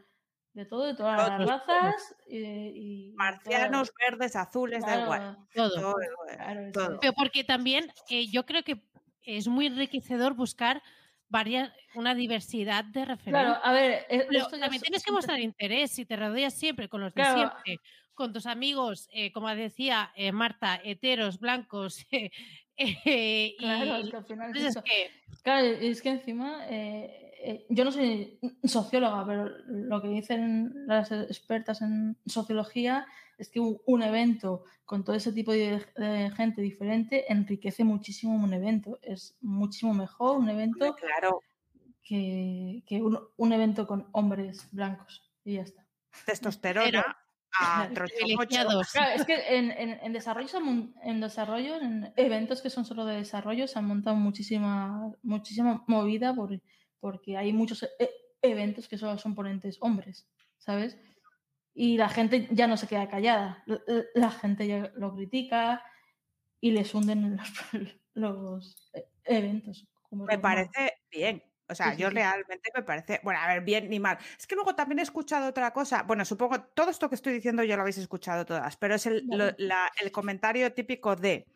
de todo, de todas las Todos, razas y, de- y- Marcianos, verdes, azules, da igual. todo. Todo claro, eso todo. Pero porque también eh, yo creo que es muy enriquecedor buscar varias, una diversidad de referentes. Claro, a ver, e- Pero también es- tienes que mostrar interés. Si te rodeas siempre con los de Claro. siempre, con tus amigos, eh, como decía eh, Marta, heteros, blancos. eh, Claro, y es que al final es entonces eso. es que Claro, es que encima, eh, yo no soy socióloga, pero lo que dicen las expertas en sociología es que un, un evento con todo ese tipo de, de gente diferente enriquece muchísimo un evento. Es muchísimo mejor un evento Claro, que, que un, un evento con hombres blancos. Y ya está. testosterona a Claro, es que en, en, en desarrollo, en desarrollo, en eventos que son solo de desarrollo, se han montado muchísima, muchísima movida por, porque hay muchos e- eventos que solo son ponentes hombres, ¿sabes? Y la gente ya no se queda callada, la, la gente ya lo critica y les hunden los, los e- eventos. como Me parece bien. O sea, Sí, yo sí. realmente me parece, bueno, a ver, bien ni mal. Es que luego también he escuchado otra cosa. Bueno, supongo todo esto que estoy diciendo ya lo habéis escuchado todas, pero es el, lo- Vale. la- el comentario típico de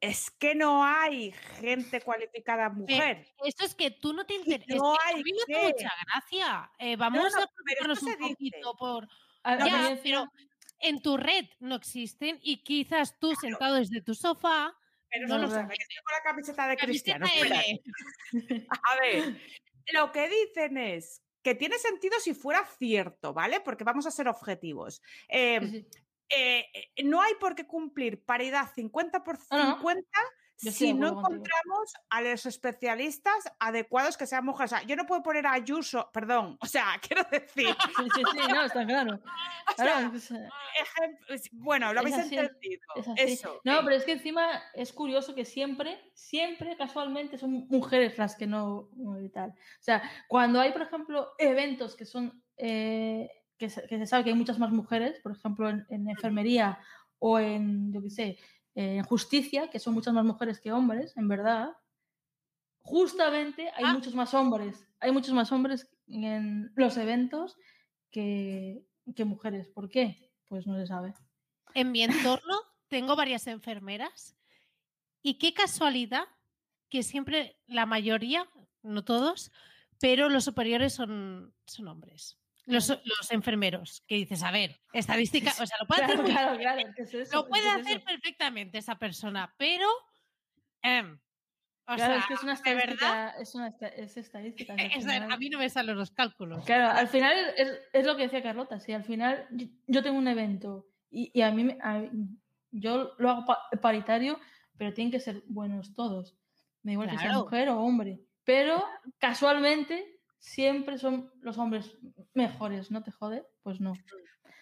es que no hay gente cualificada mujer. Esto es que tú no te interesas. no a hay mí me que. hace mucha gracia. Eh, vamos no, a preocuparnos se un dice. poquito por. A- a Ya, pero en tu red no existen y quizás tú sentado desde tu sofá. Pero no no lo sabes. Estoy con la camiseta de camiseta Cristiano. A ver, lo que dicen es que tiene sentido si fuera cierto, ¿vale? Porque vamos a ser objetivos. Eh, Sí, sí. Eh, eh, no hay por qué cumplir paridad 50 por No, no. 50 Yo estoy si no contigo. encontramos a los especialistas adecuados que sean mujeres. O sea, yo no puedo poner a Ayuso, perdón, o sea, quiero decir, Sí, sí, sí, no, está claro. o Claro, sea, es- ejem- es- bueno, lo habéis así, entendido. Es. Eso. No, eh, pero es que encima es curioso que siempre, siempre casualmente son mujeres las que no no y tal. O sea, cuando hay, por ejemplo, eventos que son eh, que, se, que se sabe que hay muchas más mujeres, por ejemplo, en, en enfermería o en, yo qué sé, en justicia, que son muchas más mujeres que hombres, en verdad, justamente hay Ah. muchos más hombres, hay muchos más hombres en los eventos que, que mujeres. ¿Por qué? Pues no se sabe. En mi entorno tengo varias enfermeras y qué casualidad que siempre la mayoría, no todos, pero los superiores son, son hombres. Los, los enfermeros, que dices, a ver, estadística, o sea, lo puede hacer, Claro, muy claro, bien, claro. ¿qué es eso? lo puede ¿Qué es hacer eso? perfectamente esa persona, pero em, o Claro, sea, es que es una verdad, estadística. Es, una esta- es estadística. es- final. a mí no me salen los cálculos. Claro, al final es, es lo que decía Carlota. Si al final yo, yo tengo un evento y, y a mí me- a- yo lo hago pa- paritario, pero tienen que ser buenos todos. Me igual que sea Claro. mujer o hombre. Pero casualmente siempre son los hombres mejores, ¿no te jode? Pues no.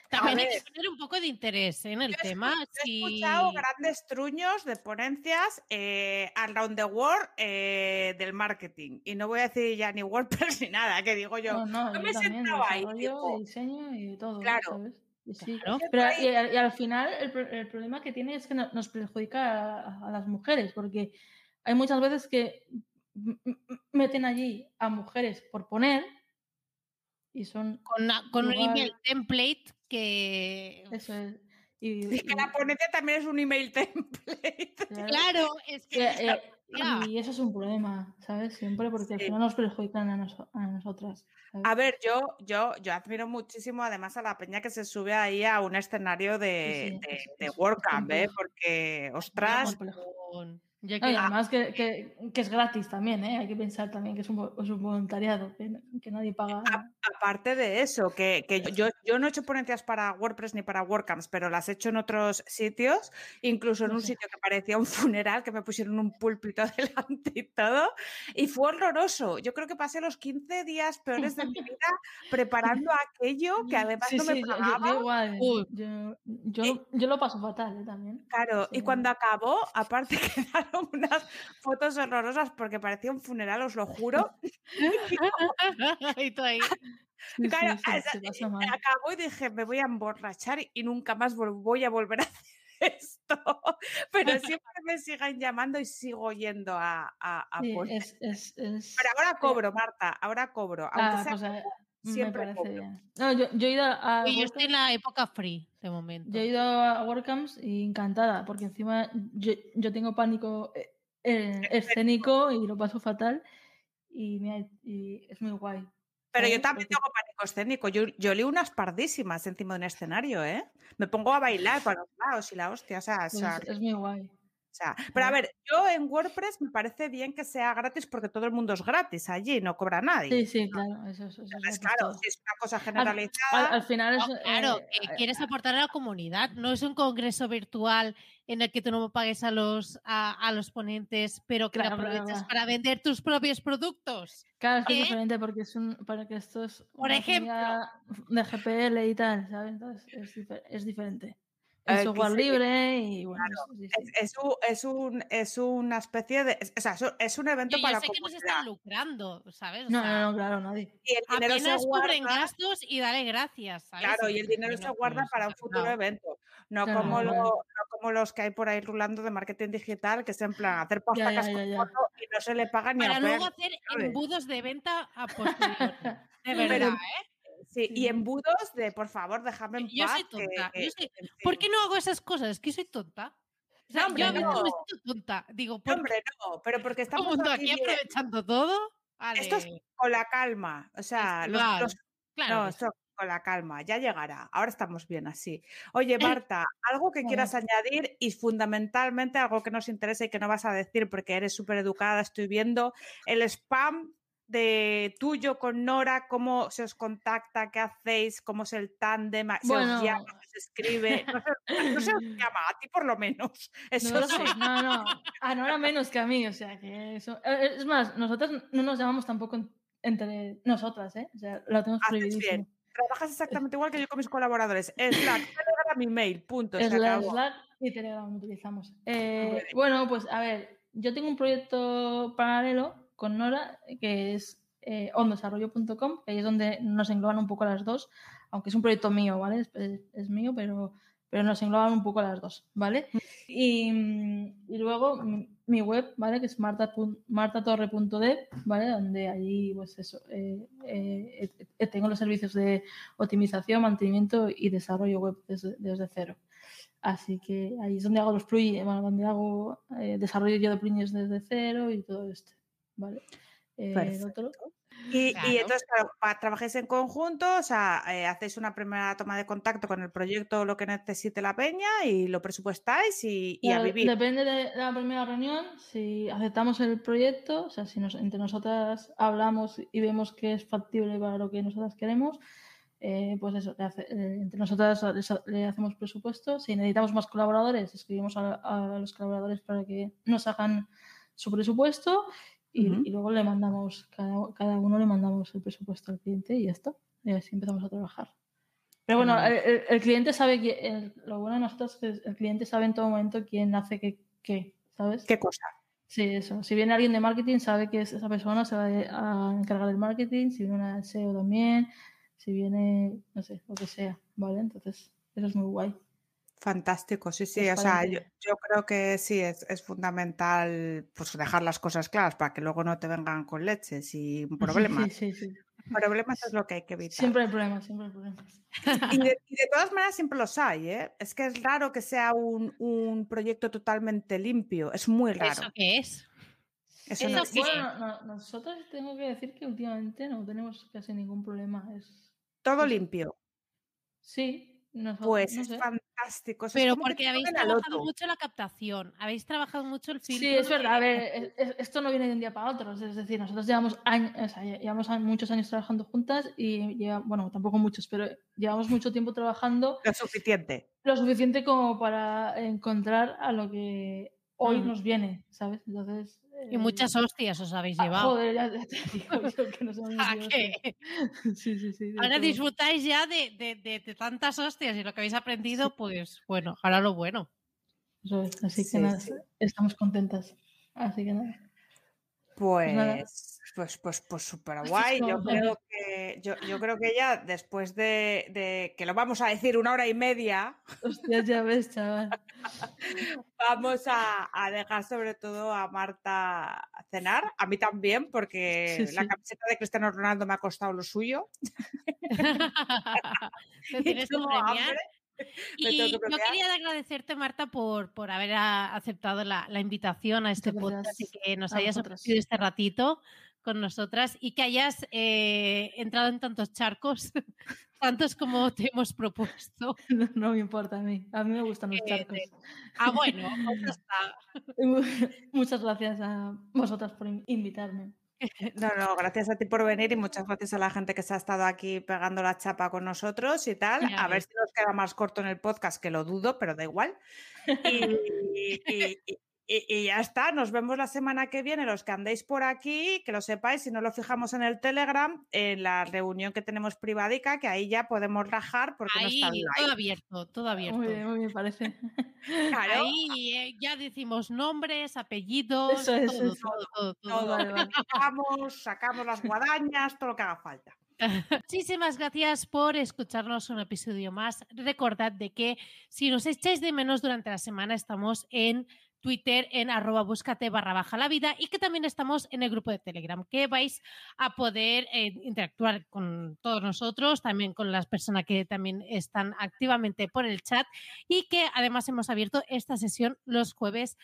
También hay que poner un poco de interés ¿eh? en el Yo he tema. He si- escuchado grandes truños de ponencias eh, around the world eh, del marketing. Y no voy a decir ya ni WordPress ni nada, que digo yo. no, no, yo yo me también, sentaba ahí, de diseño y todo, Claro. ¿sabes? Y sí. Claro. Pero ahí- y, al- y al final el, el problema que tiene es que no- nos perjudica a, a las mujeres, porque hay muchas veces que meten allí a mujeres por poner y son con, un email template que... eso es, y, Es que la y- ponencia también es un email template. claro, Claro, es y- que... eh, ya. y eso es un problema, ¿sabes? Siempre porque al Sí. final nos perjudican a, nos- a nosotras. ¿sabes? A ver, yo, yo, yo admiro muchísimo además a la peña que se sube ahí a un escenario de, Sí, sí, de, es- de es WordCamp, ¿eh? porque, ostras, ya y que- además que, que- que es gratis también, ¿eh? Hay que pensar también que es un, es un voluntariado, que, que nadie paga. aparte de eso, que, que yo, yo no he hecho ponencias para WordPress ni para WordCamps, pero las he hecho en otros sitios, incluso en No un sé. sitio que parecía un funeral, que me pusieron un púlpito delante y todo, y fue horroroso. Yo creo que pasé los 15 días peores de mi vida preparando aquello que además Sí, no me sí, yo- yo, pagaba. yo igual. Yo, yo, yo lo paso fatal, ¿eh? También. Claro, y Sí. cuando acabó, aparte unas fotos horrorosas porque parecía un funeral, os lo juro. y tú ahí. Sí, Claro, sí, sí, esa- se pasa mal. acabó y dije, me voy a emborrachar y nunca más voy a volver a hacer esto. Pero siempre me siguen llamando y sigo yendo a, a, a Sí, poner. es, es, es... Pero ahora cobro, Marta, ahora cobro. Aunque Ah, sea pues, me siempre parece cobro. bien. No, yo, yo he ido a, Y yo estoy en WordCamps- la época free de momento. yo he ido a WordCamps y encantada, porque encima yo, yo tengo pánico eh, escénico y lo paso fatal. y, mira, y es muy guay. Pero yo también tengo pánico escénico. Yo, yo leo unas pardísimas encima de un escenario, ¿eh? Me pongo a bailar para los lados y la hostia, o sea, o pues es muy guay. O sea, pero a ver, yo en WordPress me parece bien que sea gratis porque todo el mundo es gratis allí, no cobra nadie. Sí, sí, claro, eso, es- eso es claro, si es una cosa Al, generalizada, al final es... No, claro, eh, quieres aportar a la comunidad. No es un congreso virtual en el que tú no pagues a los, a, a los ponentes, pero que Claro, claro. para vender tus propios productos. Claro, es que ¿Eh? es diferente porque es un, para que esto es Por ejemplo. de GPL y tal, ¿sabes? Entonces es, difer- es diferente. Es Eh, software libre y bueno, claro, es- sí, es, sí. es un, es, un, es una especie de. es- o sea, es un- evento Yo, yo para la sé que no se están lucrando, ¿sabes? O No, sea, no, no, claro, nadie. Y el dinero se apenas cubren guarda. gastos y dale gracias, ¿sabes? Claro, y el dinero se guarda para un futuro evento, no Claro, como, lo- no como los que hay por ahí rulando de marketing digital, que es en plan hacer postacas con foto y no se le paga ni Para a luego Peg, hacer embudos de venta a posteriori. De Pero- verdad, ¿eh? Sí, y embudos de, por favor, déjame en Yo paz. soy tonta, que- yo soy- ¿Por qué no hago esas cosas? Es que soy tonta. O sea, No, yo a me siento tonta. Digo, No, ¿por hombre, no, pero porque estamos mundo aquí aprovechando todo? Esto es con la calma, o sea, los, los- claro no, esto con la calma, ya llegará, ahora estamos bien así. Oye, Marta, algo que quieras añadir y fundamentalmente algo que nos interesa y que no vas a decir porque eres súper educada, estoy viendo el spam de tuyo con Nora, cómo se os contacta, qué hacéis, cómo es el tándem, se Bueno. os llama, se escribe, no sé, no se os llama, a ti por lo menos, eso No, lo sí. sé, no, no, a Nora menos que a mí, o sea que eso. eh, Es más, nosotras no nos llamamos tampoco en- entre nosotras, ¿eh? O sea, lo tenemos bien. Trabajas exactamente igual que yo con mis colaboradores. Slack, Telegram, email, punto. Se Es la acabó. Slack y Telegram utilizamos. Eh, bueno, pues a ver, yo tengo un proyecto paralelo con Nora que es eh, ondesarrollo.com, que ahí es donde nos engloban un poco las dos, aunque es un proyecto mío, ¿vale? Es, es- es mío, pero, pero nos engloban un poco las dos, ¿vale? Y, mm, y luego mi, mi web, ¿vale? Que es marta martatorre.dev, ¿vale? Donde allí, pues eso, eh, eh, eh, eh, tengo los servicios de optimización, mantenimiento y desarrollo web desde, desde cero. Así que ahí es donde hago los plugins, bueno, donde hago desarrollo yo de plugins desde cero y todo esto, ¿vale? Eh, Y, entonces, claro, trabajáis en conjunto, o sea, eh, hacéis una primera toma de contacto con el proyecto, lo que necesite la peña y lo presupuestáis y, y a vivir. Depende de la primera reunión, si aceptamos el proyecto, o sea, si nos- entre nosotras hablamos y vemos que es factible para lo que nosotras queremos, eh, pues eso, le hace- eh, entre nosotras le hacemos presupuesto. Si necesitamos más colaboradores, escribimos a, a los colaboradores para que nos hagan su presupuesto y, Ujú. y luego le mandamos, cada, cada uno le mandamos el presupuesto al cliente y ya está. Y así empezamos a trabajar. Pero bueno, el, el- el cliente sabe que el- lo bueno de nosotros es que el cliente sabe en todo momento quién hace qué, qué, ¿sabes? ¿Qué cosa? Sí, eso. Si viene alguien de marketing, sabe que es- esa persona se va a encargar del marketing. Si viene una SEO también, si viene, no sé, lo que sea, ¿vale? Entonces, eso es muy guay. Fantástico, sí, sí. O sea, yo, creo que sí, es, es fundamental pues, dejar las cosas claras para que luego no te vengan con leches y problemas. Sí, sí, sí. Problemas es lo que hay que evitar. Siempre hay problemas, siempre hay problemas. Y de, y de todas maneras siempre los hay, ¿eh? Es que es raro que sea un, un proyecto totalmente limpio. Es muy raro. ¿Eso qué es? Eso eso no existe. Bueno, no- nosotros tengo que decir que últimamente no tenemos casi ningún problema. Es... Todo limpio. Sí, nosotros, Pues no es sé. fantástico. Pero porque habéis trabajado mucho la captación, habéis trabajado mucho el filtro. Sí, es verdad. A ver, es- es- esto no viene de un día para otro. Es decir, nosotros llevamos años, o sea, lle- llevamos muchos años trabajando juntas y lleva, bueno, tampoco muchos, pero llevamos mucho tiempo trabajando Lo suficiente. lo suficiente como para encontrar a lo que hoy Mm. nos viene, ¿sabes? Entonces. Y eh, muchas hostias os habéis ah, llevado. joder, ya, ya te digo yo que nos hemos ¿A qué? Sí, sí, sí. Ahora todo. disfrutáis ya de, de- de- de tantas hostias y lo que habéis aprendido, pues bueno, ahora lo bueno. Eso es, Así que nada, estamos contentas. Así que nada. Pues, pues, pues, pues súper guay. Yo creo que, yo, yo creo que ya después de, de que lo vamos a decir una hora y media, Hostias, ya ves, chaval. vamos a, a dejar sobre todo a Marta cenar, a mí también, porque Sí, la camiseta de Cristiano Ronaldo me ha costado lo suyo. Te Y tienes que tengo premiar. hambre. Y yo quería agradecerte, Marta, por, por haber aceptado la, la invitación a este Muchas podcast y que nos a hayas ofrecido este ratito con nosotras y que hayas eh, entrado en tantos charcos, tantos como te hemos propuesto. No, no me importa a mí, a mí me gustan los Eh, charcos. Ah, bueno, pues. Muchas gracias a vosotras por in- invitarme. No, no, gracias a ti por venir y muchas gracias a la gente que se ha estado aquí pegando la chapa con nosotros y tal. A ver si nos queda más corto en el podcast, que lo dudo, pero da igual. Y, y- y- y- y ya está, nos vemos la semana que viene, los que andéis por aquí, que lo sepáis, si no lo fijamos en el Telegram, en la reunión que tenemos privadica, que ahí ya podemos rajar porque no está todo abierto, todo abierto. Muy bien, muy bien, parece. Claro, Ahí eh, ya decimos nombres, apellidos, Eso es, todo, eso. todo, todo, todo. todo. Vale, vale. Sacamos, sacamos las guadañas, todo lo que haga falta. Muchísimas gracias por escucharnos un episodio más. Recordad de que si nos echáis de menos durante la semana estamos en Twitter en arroba búscate barra baja la vida y que también estamos en el grupo de Telegram que vais a poder eh, interactuar con todos nosotros, también con las personas que también están activamente por el chat y que además hemos abierto esta sesión los jueves.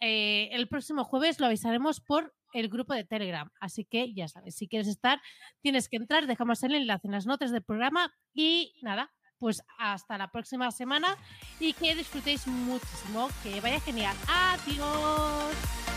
Eh, el próximo jueves lo avisaremos por el grupo de Telegram. Así que ya sabes, si quieres estar, tienes que entrar, dejamos el enlace en las notas del programa y nada, pues hasta la próxima semana y que disfrutéis muchísimo, que vaya genial. Adiós.